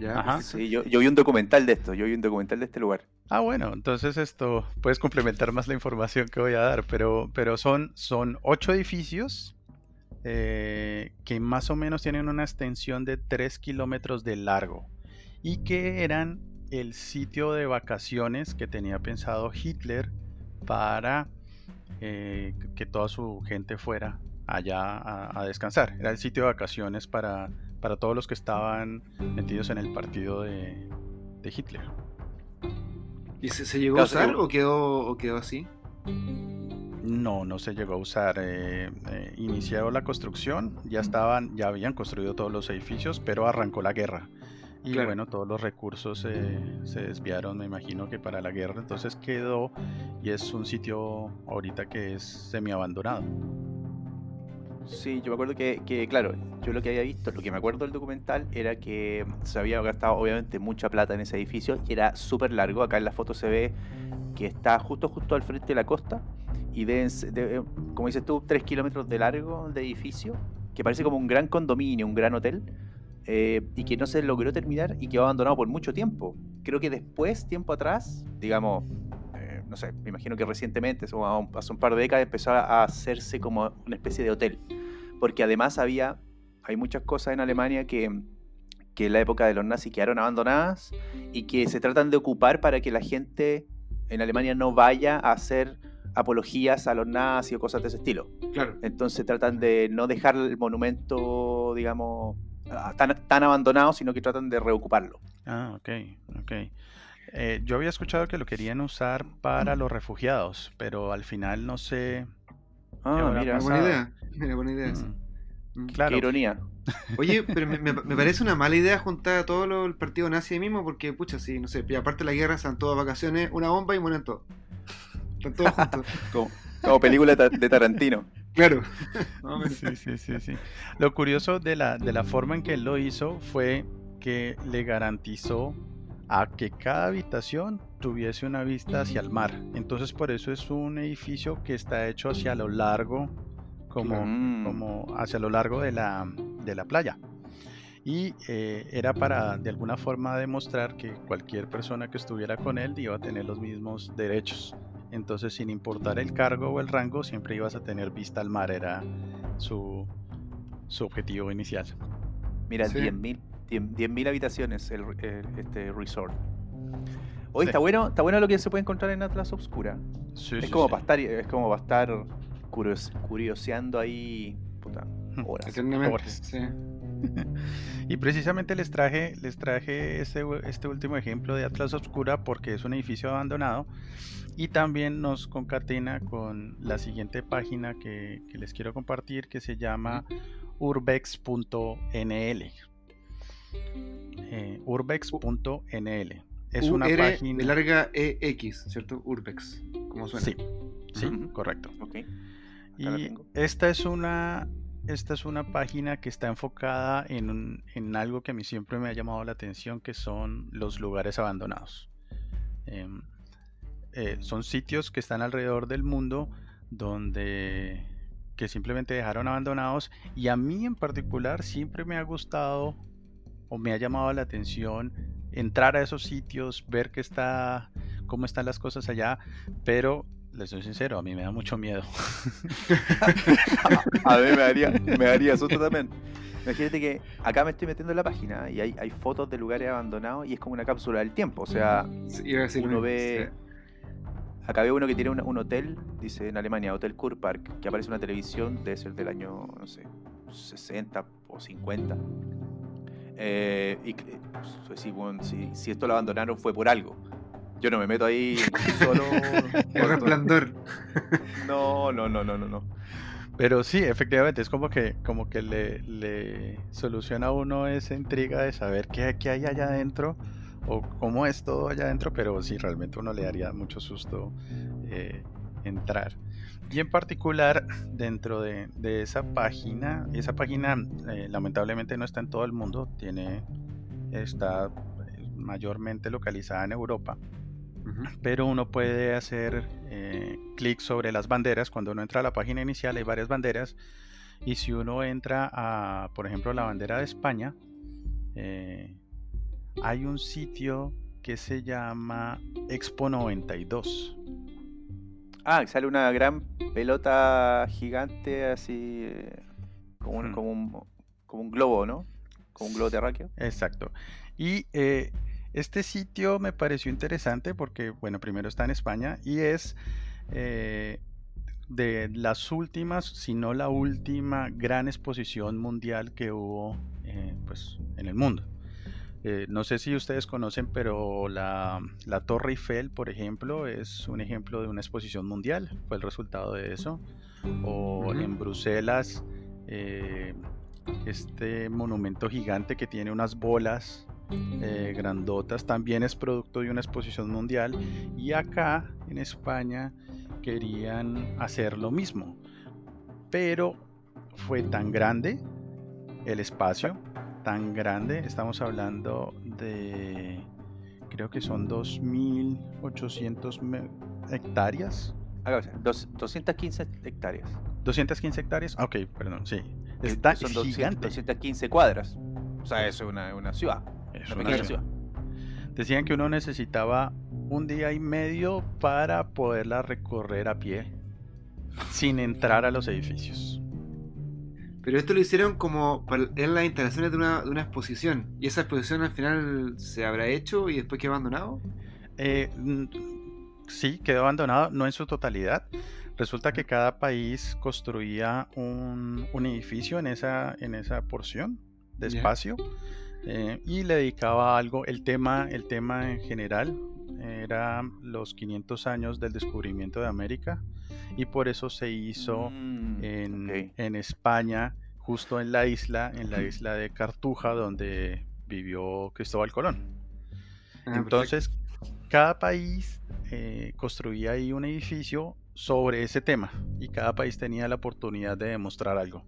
¿Ya? Ajá. perfecto. sí, yo, yo vi un documental de esto. Yo vi un documental de este lugar. Ah, bueno, entonces esto puedes complementar más la información que voy a dar, pero, pero son, son ocho edificios eh, que más o menos tienen una extensión de 3 kilómetros de largo y que eran el sitio de vacaciones que tenía pensado Hitler para eh, que toda su gente fuera allá a, descansar. Era el sitio de vacaciones para, para todos los que estaban metidos en el partido de Hitler. ¿Y se, se llegó a Claro, usar llegó- o quedó, o quedó así? No, no se llegó a usar. eh, eh, inició la construcción, ya estaban, ya habían construido todos los edificios, pero arrancó la guerra. Y Claro. bueno, todos los recursos eh, se desviaron, me imagino que para la guerra. Entonces quedó y es un sitio ahorita que es semi abandonado. Sí, yo me acuerdo que, que, claro, yo lo que había visto, lo que me acuerdo del documental era que se había gastado obviamente mucha plata en ese edificio y era súper largo. Acá en la foto se ve que está justo justo al frente de la costa y deben, ser- debe- como dices tú, tres kilómetros de largo de edificio, que parece como un gran condominio, un gran hotel, eh, y que no se logró terminar y quedó abandonado por mucho tiempo. Creo que después, tiempo atrás, digamos, eh, no sé, me imagino que recientemente, eso, a un- hace un par de décadas, empezó a hacerse como una especie de hotel. Porque además había, hay muchas cosas en Alemania que, que en la época de los nazis quedaron abandonadas y que se tratan de ocupar para que la gente en Alemania no vaya a hacer apologías a los nazis o cosas de ese estilo. Claro. Entonces tratan de no dejar el monumento, digamos, tan, tan abandonado, sino que tratan de reocuparlo. Ah, ok, ok. Eh, yo había escuchado que lo querían usar para los refugiados, pero al final no sé. Ah, mira, Buena idea. Mira, buena idea. Mm, Mm. Claro. qué ironía. Oye, pero me, me- me parece una mala idea juntar a todo lo- el partido nazi ahí mismo porque, pucha, sí, no sé, y aparte de la guerra están todas vacaciones, una bomba y mueren todos. Están todos juntos. Como, Como película de Tarantino. Claro. Sí, sí, sí, sí. Lo curioso de la, de la forma en que él lo hizo fue que le garantizó a que cada habitación tuviese una vista hacia el mar. Entonces por eso es un edificio que está hecho hacia lo largo, como, Mm. como hacia lo largo de la, de la playa. Y eh, era para de alguna forma demostrar que cualquier persona que estuviera con él iba a tener los mismos derechos. Entonces, sin importar el cargo o el rango, siempre ibas a tener vista al mar, era su, su objetivo inicial. Mira, Sí. 10.000 10 10.000 habitaciones el, el- este resort. Hoy Sí. está bueno, está bueno lo que se puede encontrar en Atlas Obscura. Sí, es sí, como estar, es como para estar curios- curioseando ahí puta, horas. Y precisamente les traje, les traje este, este último ejemplo de Atlas Obscura porque es un edificio abandonado y también nos concatena con la siguiente página que, que les quiero compartir que se llama urbex.nl. Eh, urbex.nl. Es una página. de larga EX, ¿cierto? Urbex, como suena. Sí, sí, correcto. Ok. la Y esta es una esta es una página que está enfocada en, un- en algo que a mí siempre me ha llamado la atención, que son los lugares abandonados. Em, eh, son sitios que están alrededor del mundo donde que simplemente dejaron abandonados y a mí en particular siempre me ha gustado o me ha llamado la atención entrar a esos sitios, ver qué está, cómo están las cosas allá, pero les soy sincero, a mí me da mucho miedo. A mí me daría, me daría susto también. Imagínate que acá me estoy metiendo en la página y hay, hay fotos de lugares abandonados y es como una cápsula del tiempo. O sea, Sí, uno ve. Acá veo uno que tiene un, un hotel, dice en Alemania, Hotel Kurpark, que aparece en una televisión, debe ser del año, no sé, 60 o 50. Eh, y pues, bueno, si, si esto lo abandonaron fue por algo. Yo no me meto ahí solo. El resplandor. No, no, no, no, no, no. Pero sí, efectivamente, es como que, como que le, le soluciona a uno esa intriga de saber qué, qué hay allá adentro o cómo es todo allá adentro, pero sí, realmente uno le daría mucho susto eh, entrar. Y en particular, dentro de, de esa página, esa página eh, lamentablemente no está en todo el mundo, tiene, está eh, mayormente localizada en Europa Ujú. pero uno puede hacer eh, clic sobre las banderas. Cuando uno entra a la página inicial hay varias banderas y si uno entra a, por ejemplo, la bandera de España, eh, hay un sitio que se llama Expo 92. Ah, sale una gran pelota gigante así, eh, como un, Hmm. como un, como un globo, ¿no? Como un globo terráqueo. Exacto. Y eh, este sitio me pareció interesante porque, bueno, primero está en España y es eh, de las últimas, si no la última gran exposición mundial que hubo eh, pues, en el mundo. Eh, no sé si ustedes conocen, pero la, la Torre Eiffel, por ejemplo, es un ejemplo de una exposición mundial. Fue el resultado de eso. O en Bruselas, eh, este monumento gigante que tiene unas bolas eh, grandotas, también es producto de una exposición mundial. Y acá, en España, querían hacer lo mismo. Pero fue tan grande el espacio, tan grande, estamos hablando de, creo que son 2.800 me- hectáreas. Sea, dos- 215 hectáreas. 215 hectáreas, ok, perdón, sí. Está son 200 gigante. 215 cuadras. O sea, eso es una, una ciudad. Es Una una pequeña ciudad. ciudad. Decían que uno necesitaba un día y medio para poderla recorrer a pie sin entrar a los edificios. Pero esto lo hicieron como para- en las instalaciones de una, de una exposición. ¿Y esa exposición al final se habrá hecho y después quedó abandonado? Eh, sí, quedó abandonado, no en su totalidad. Resulta que cada país construía un, un edificio en esa, en esa porción de espacio eh, y le dedicaba algo. El tema, el tema en general era los 500 años del descubrimiento de América y por eso se hizo Mm, en, España, justo en la isla, en la isla de Cartuja, donde vivió Cristóbal Colón. Ah, Entonces, cada país eh, construía ahí un edificio sobre ese tema y cada país tenía la oportunidad de demostrar algo.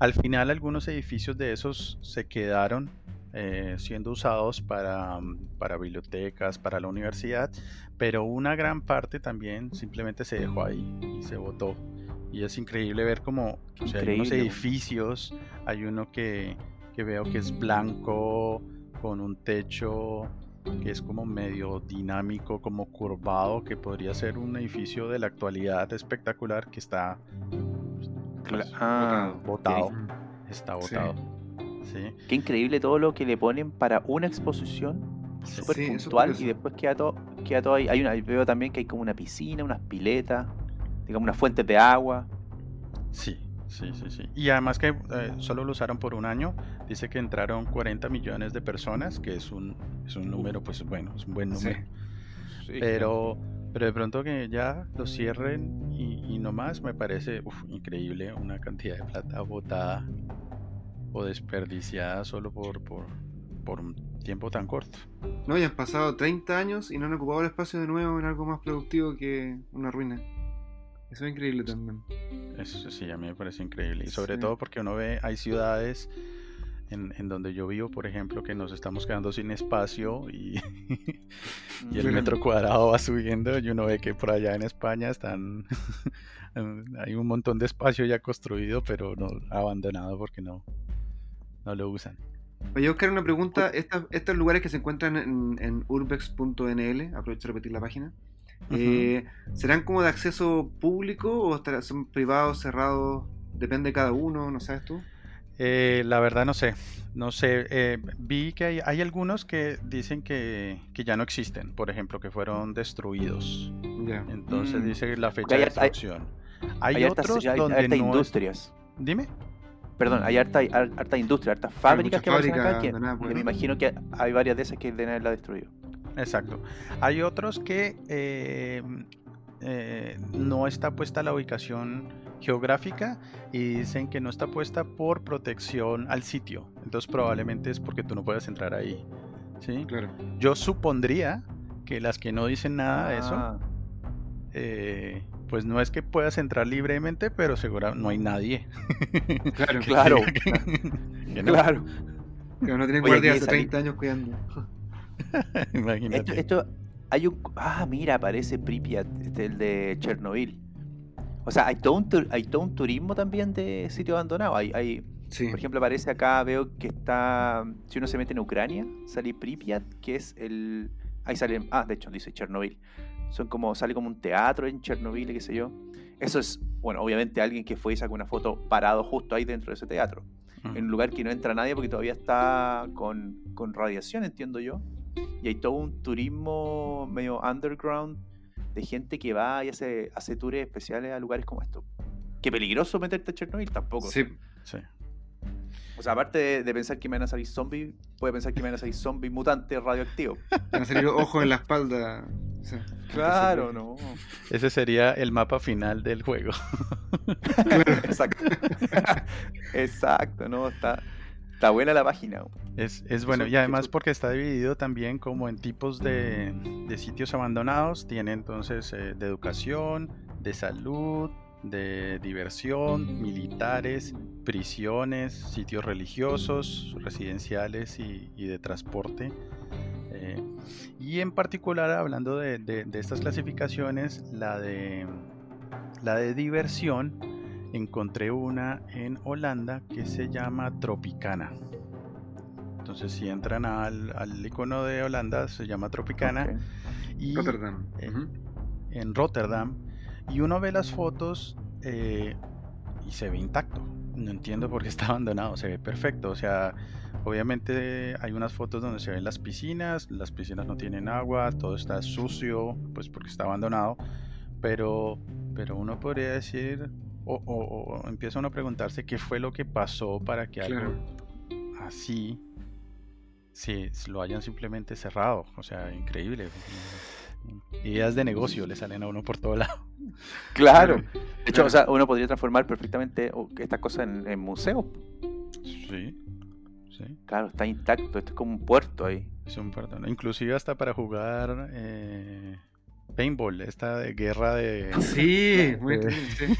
Al final algunos edificios de esos se quedaron eh, siendo usados para, para, bibliotecas, para la universidad, pero una gran parte también simplemente se dejó ahí y se votó. Y es increíble ver cómo hay unos edificios, hay uno que, que veo que es blanco, con un techo que es como medio dinámico, como curvado, que podría ser un edificio de la actualidad espectacular que está pues, ah, botado. Está botado. Qué increíble todo lo que le ponen para una exposición súper puntual y después queda todo, queda todo ahí. Hay una, veo también que hay como una piscina, unas piletas, digamos unas fuentes de agua. Sí, sí, sí, sí. Y además que eh, solo lo usaron por un año. Dice que entraron 40 millones de personas, que es un, es un número, pues bueno, es un buen número. pero, pero de pronto que ya lo cierren y, y nomás me parece increíble una cantidad de plata botada o desperdiciada solo por, por, por un tiempo tan corto. No, ya han pasado 30 años y no han ocupado el espacio de nuevo en algo más productivo que una ruina. Eso es increíble también. Eso sí, a mí me parece increíble. Y sobre todo porque uno ve, hay ciudades en, en, donde yo vivo, por ejemplo, que nos estamos quedando sin espacio y, y el metro cuadrado va subiendo y uno ve que por allá en España están hay un montón de espacio ya construido, pero no abandonado porque no, no lo usan. Voy a buscar una pregunta. estos lugares que se encuentran en, urbex.nl, aprovecho de repetir la página, eh, ¿serán como de acceso público o son privados, cerrados? Depende de cada uno, ¿no sabes tú? Eh, la verdad no sé, no sé. Eh, vi que hay, algunos que dicen que, ya no existen, por ejemplo, que fueron destruidos. Entonces mm. dice la fecha de destrucción. Hay, otros donde industrias. Dime. Perdón, hay harta, harta industria, hartas fábricas que aparecen acá. Que, me imagino que hay varias de esas que deben haberla destruido. Exacto. Hay otros que eh, eh, no está puesta la ubicación geográfica y dicen que no está puesta por protección al sitio. Entonces probablemente es porque tú no puedes entrar ahí. ¿sí? Claro. Yo supondría que las que no dicen nada de eso ah. eh, pues no es que puedas entrar libremente, pero seguro no hay nadie. Claro, claro. claro. Que no tienen guardia hace 30 años cuidando. Imagínate. Esto, hay un. Ah, mira, aparece Pripyat, este, el de Chernobyl. O sea, hay todo un, hay todo un turismo también de sitio abandonado. Hay, hay Por ejemplo, aparece acá, veo que está. Si uno se mete en Ucrania, sale Pripyat, que es el. Ahí sale. Ah, de hecho, dice Chernobyl son como, sale como un teatro en Chernobyl, qué sé yo. Eso es, bueno, obviamente alguien que fue y sacó una foto parado justo ahí dentro de ese teatro. En un lugar que no entra nadie porque todavía está con, con radiación, entiendo yo. Y hay todo un turismo medio underground de gente que va y hace, hace tours especiales a lugares como estos. Qué peligroso meterte a Chernobyl tampoco. Sí, sí. O sea, aparte de, pensar que me van a salir zombies, puede pensar que me van a salir zombies mutantes radioactivos. Van a salir ojos en la espalda. claro, no. Ese sería el mapa final del juego. Exacto. Exacto, no, está, está buena la página. Es, es bueno, y además porque está dividido también como en tipos de, de sitios abandonados. Tiene entonces eh, de educación, de salud, de diversión, militares, prisiones, sitios religiosos, residenciales y, de transporte. Eh, y en particular, hablando de, estas clasificaciones, la de, la de diversión, encontré una en Holanda que se llama Tropicana. Entonces, si entran al, icono de Holanda, se llama Tropicana. Y, Rotterdam. Eh, en Rotterdam y uno ve las fotos eh, y se ve intacto. No entiendo por qué está abandonado, se ve perfecto. O sea, obviamente hay unas fotos donde se ven las piscinas, las piscinas no tienen agua, todo está sucio, pues porque está abandonado. Pero, pero uno podría decir, o, empieza uno a preguntarse qué fue lo que pasó para que algo así si lo hayan simplemente cerrado. O sea, increíble. Ideas de negocio le salen a uno por todo lado. Claro. De hecho, o sea, uno podría transformar perfectamente estas cosas en, museo. Sí. Sí. Claro, está intacto, esto es como un puerto ahí. Es un puerto, Inclusive hasta para jugar eh, paintball, esta de guerra de... Sí, muy sí.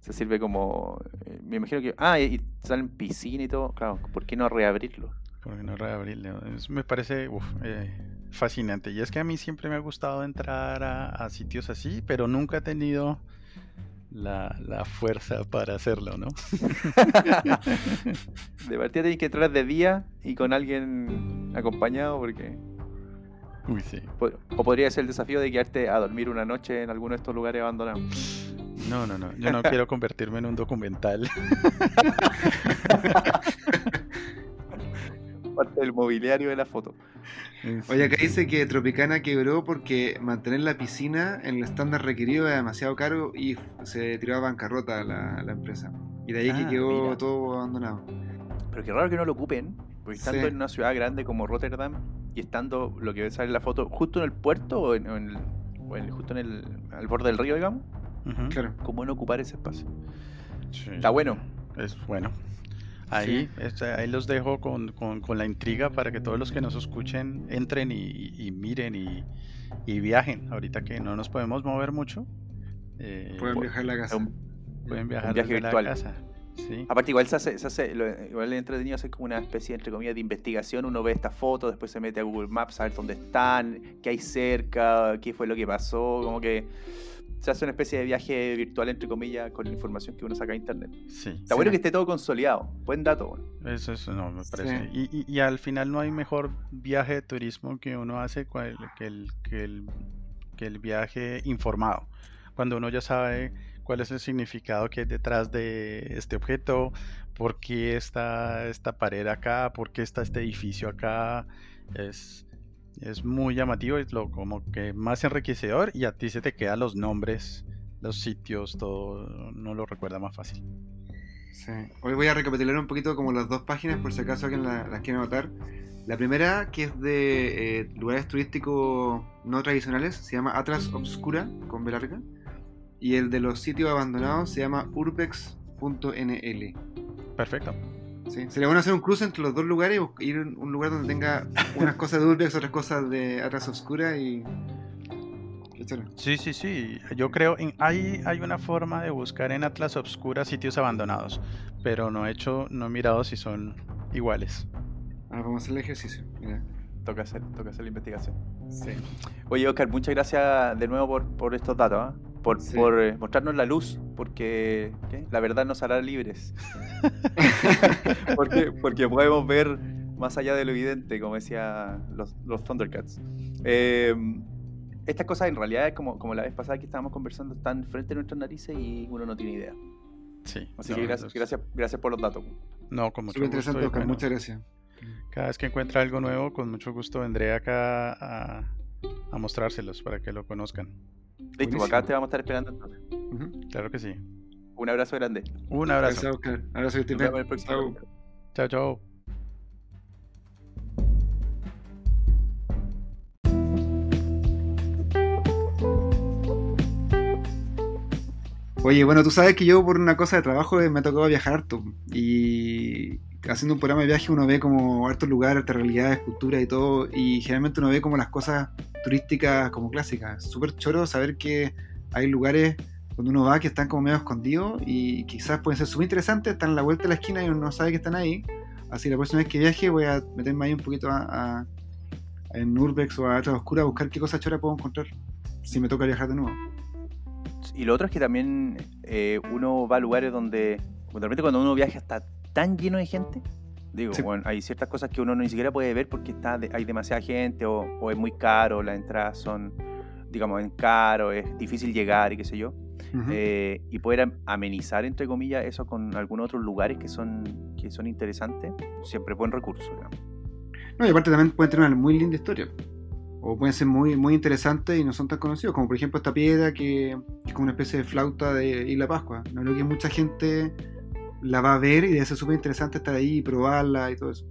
Se sirve como. eh, Me imagino que. Ah, y, y salen piscina y todo. Claro, ¿por qué no reabrirlo? Porque no reabrirle. Es- me parece uf, eh, fascinante. Y es que a mí siempre me ha gustado entrar a, a sitios así, pero nunca he tenido la, la fuerza para hacerlo, ¿no? De partida tenés que entrar de día y con alguien acompañado, porque. Uy, sí. O podría ser el desafío de quedarte a dormir una noche en alguno de estos lugares abandonados. No, no, no. Yo no quiero convertirme en un documental. Parte del mobiliario de la foto. Oye, acá dice que Tropicana quebró porque mantener la piscina en el estándar requerido era demasiado caro y se tiró a bancarrota la, la empresa. Y de ahí Ah, que quedó mira. todo abandonado. Pero qué raro que no lo ocupen, porque estando Sí. en una ciudad grande como Rotterdam y estando lo que sale en la foto justo en el puerto o, en, o en el, o en- justo en el al borde del río, digamos. Claro. ¿cómo no ocupar ese espacio? Sí. Está bueno. Es bueno. Ahí, es- ahí los dejo con, con- con la intriga para que todos los que nos escuchen entren y, y- y miren y, y viajen. Ahorita que no nos podemos mover mucho, eh, Pueden viajar a la casa. Un- pueden viajar viaje desde la virtual. casa. Sí. Aparte, igual se hace, se hace lo- igual es entretenido hacer como una especie, entre comillas, de investigación. Uno ve estas fotos, después se mete a Google Maps a ver dónde están, qué hay cerca, qué fue lo que pasó. Como que se hace una especie de viaje virtual, entre comillas, con la información que uno saca de internet. Sí. Está bueno que esté todo consolidado. Buen dato. bueno. Eso, eso no me parece. Sí. Y, y- y al final no hay mejor viaje de turismo que uno hace cual- que el, que el, que el viaje informado. Cuando uno ya sabe cuál es el significado que hay detrás de este objeto, por qué está esta pared acá, por qué está este edificio acá. Es, es muy llamativo, es lo como que más enriquecedor y a ti se te quedan los nombres, los sitios, todo, no lo recuerda más fácil. Sí. Hoy voy a recapitular un poquito como las dos páginas por si acaso alguien la- las quiere anotar. La primera, que es de eh, lugares turísticos no tradicionales, se llama Atlas Obscura, con B larga. Y el de los sitios abandonados se llama urbex.nl. Perfecto. ¿Sí? Sería bueno hacer un cruce entre los dos lugares y ir a un lugar donde tenga unas cosas de Urbex, otras cosas de Atlas Obscura y... Sí, sí, sí. Yo creo en hay hay una forma de buscar en Atlas Obscura sitios abandonados, pero no he hecho, no he mirado si son iguales. Ah, vamos a hacer el ejercicio. Mira. Toca hacer, toca hacer la investigación. Sí. Oye, Oscar, muchas gracias de nuevo por, por estos datos, ¿ah? por, Sí. por eh, mostrarnos la luz, porque ¿qué? la verdad nos hará libres. porque, porque podemos ver más allá de lo evidente, como decía los, los Thundercats. Eh, estas cosas en realidad, como, como la vez pasada que estábamos conversando, están frente a nuestras narices y uno no tiene idea. Sí. Así no, que gracias, los- gracias, gracias por los datos. No, con mucho Súper gusto. bueno, Muchas gracias. Cada vez que encuentre algo nuevo, con mucho gusto vendré acá a, a mostrárselos para que lo conozcan. Listo, acá te vamos a estar esperando entonces. Ujú. Claro que sí. Un abrazo grande. Un abrazo. Oscar. Abrazo que estés Nos vemos en el bien. próximo Chao. Chao, chao. Oye, bueno, tú sabes que yo por una cosa de trabajo eh, me ha tocado viajar harto. Y haciendo un programa de viaje uno ve como hartos lugares, hartas realidades, culturas y todo. Y generalmente uno ve como las cosas turísticas como clásicas. Súper choro saber que hay lugares donde uno va que están como medio escondidos y quizás pueden ser súper interesantes, están a la vuelta de la esquina y uno no sabe que están ahí. Así la próxima vez que viaje voy a meterme ahí un poquito a, a- en Urbex o a Atlas Oscura a buscar qué cosas choras puedo encontrar si me toca viajar de nuevo. Y lo otro es que también eh, uno va a lugares donde, de repente cuando uno viaja está tan lleno de gente, digo, Sí. bueno, hay ciertas cosas que uno ni siquiera puede ver porque está de- hay demasiada gente o, o es muy caro, las entradas son, digamos, en caro, es difícil llegar y qué sé yo. Eh, y poder am- amenizar, entre comillas, eso con algunos otros lugares que son, que son interesantes, siempre buen recurso, digamos. No, y aparte también pueden tener una muy linda historia. O pueden ser muy, muy interesantes y no son tan conocidos. Como por ejemplo esta piedra que, que es como una especie de flauta de Isla Pascua. No creo que mucha gente la va a ver y debe ser súper interesante estar ahí y probarla y todo eso.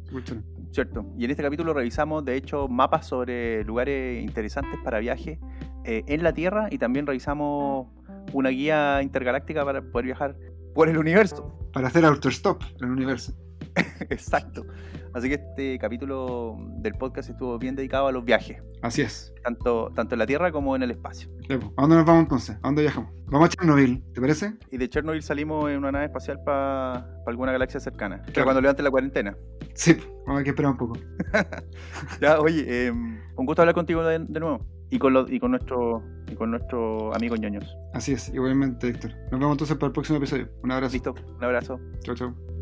Cierto. Y en este capítulo revisamos, de hecho, mapas sobre lugares interesantes para viaje eh, en la Tierra y también revisamos una guía intergaláctica para poder viajar por el universo. Para hacer autostop en el universo. Exacto. Así que este capítulo del podcast estuvo bien dedicado a los viajes, Así es. tanto, tanto en la Tierra como en el espacio. Pues, ¿A dónde nos vamos entonces? ¿A dónde viajamos? Vamos a Chernobyl, ¿te parece? Y de Chernobyl salimos en una nave espacial para alguna galaxia cercana. Pero Claro. cuando levante la cuarentena. Sí, pues, vamos a que esperar un poco. Ya, oye, eh, un gusto hablar contigo de, de nuevo. Y con, los y con nuestro y con nuestro amigo ñoños. Así es, igualmente, Héctor. Nos vemos entonces para el próximo episodio. Un abrazo. Listo, un abrazo. Chao, chao.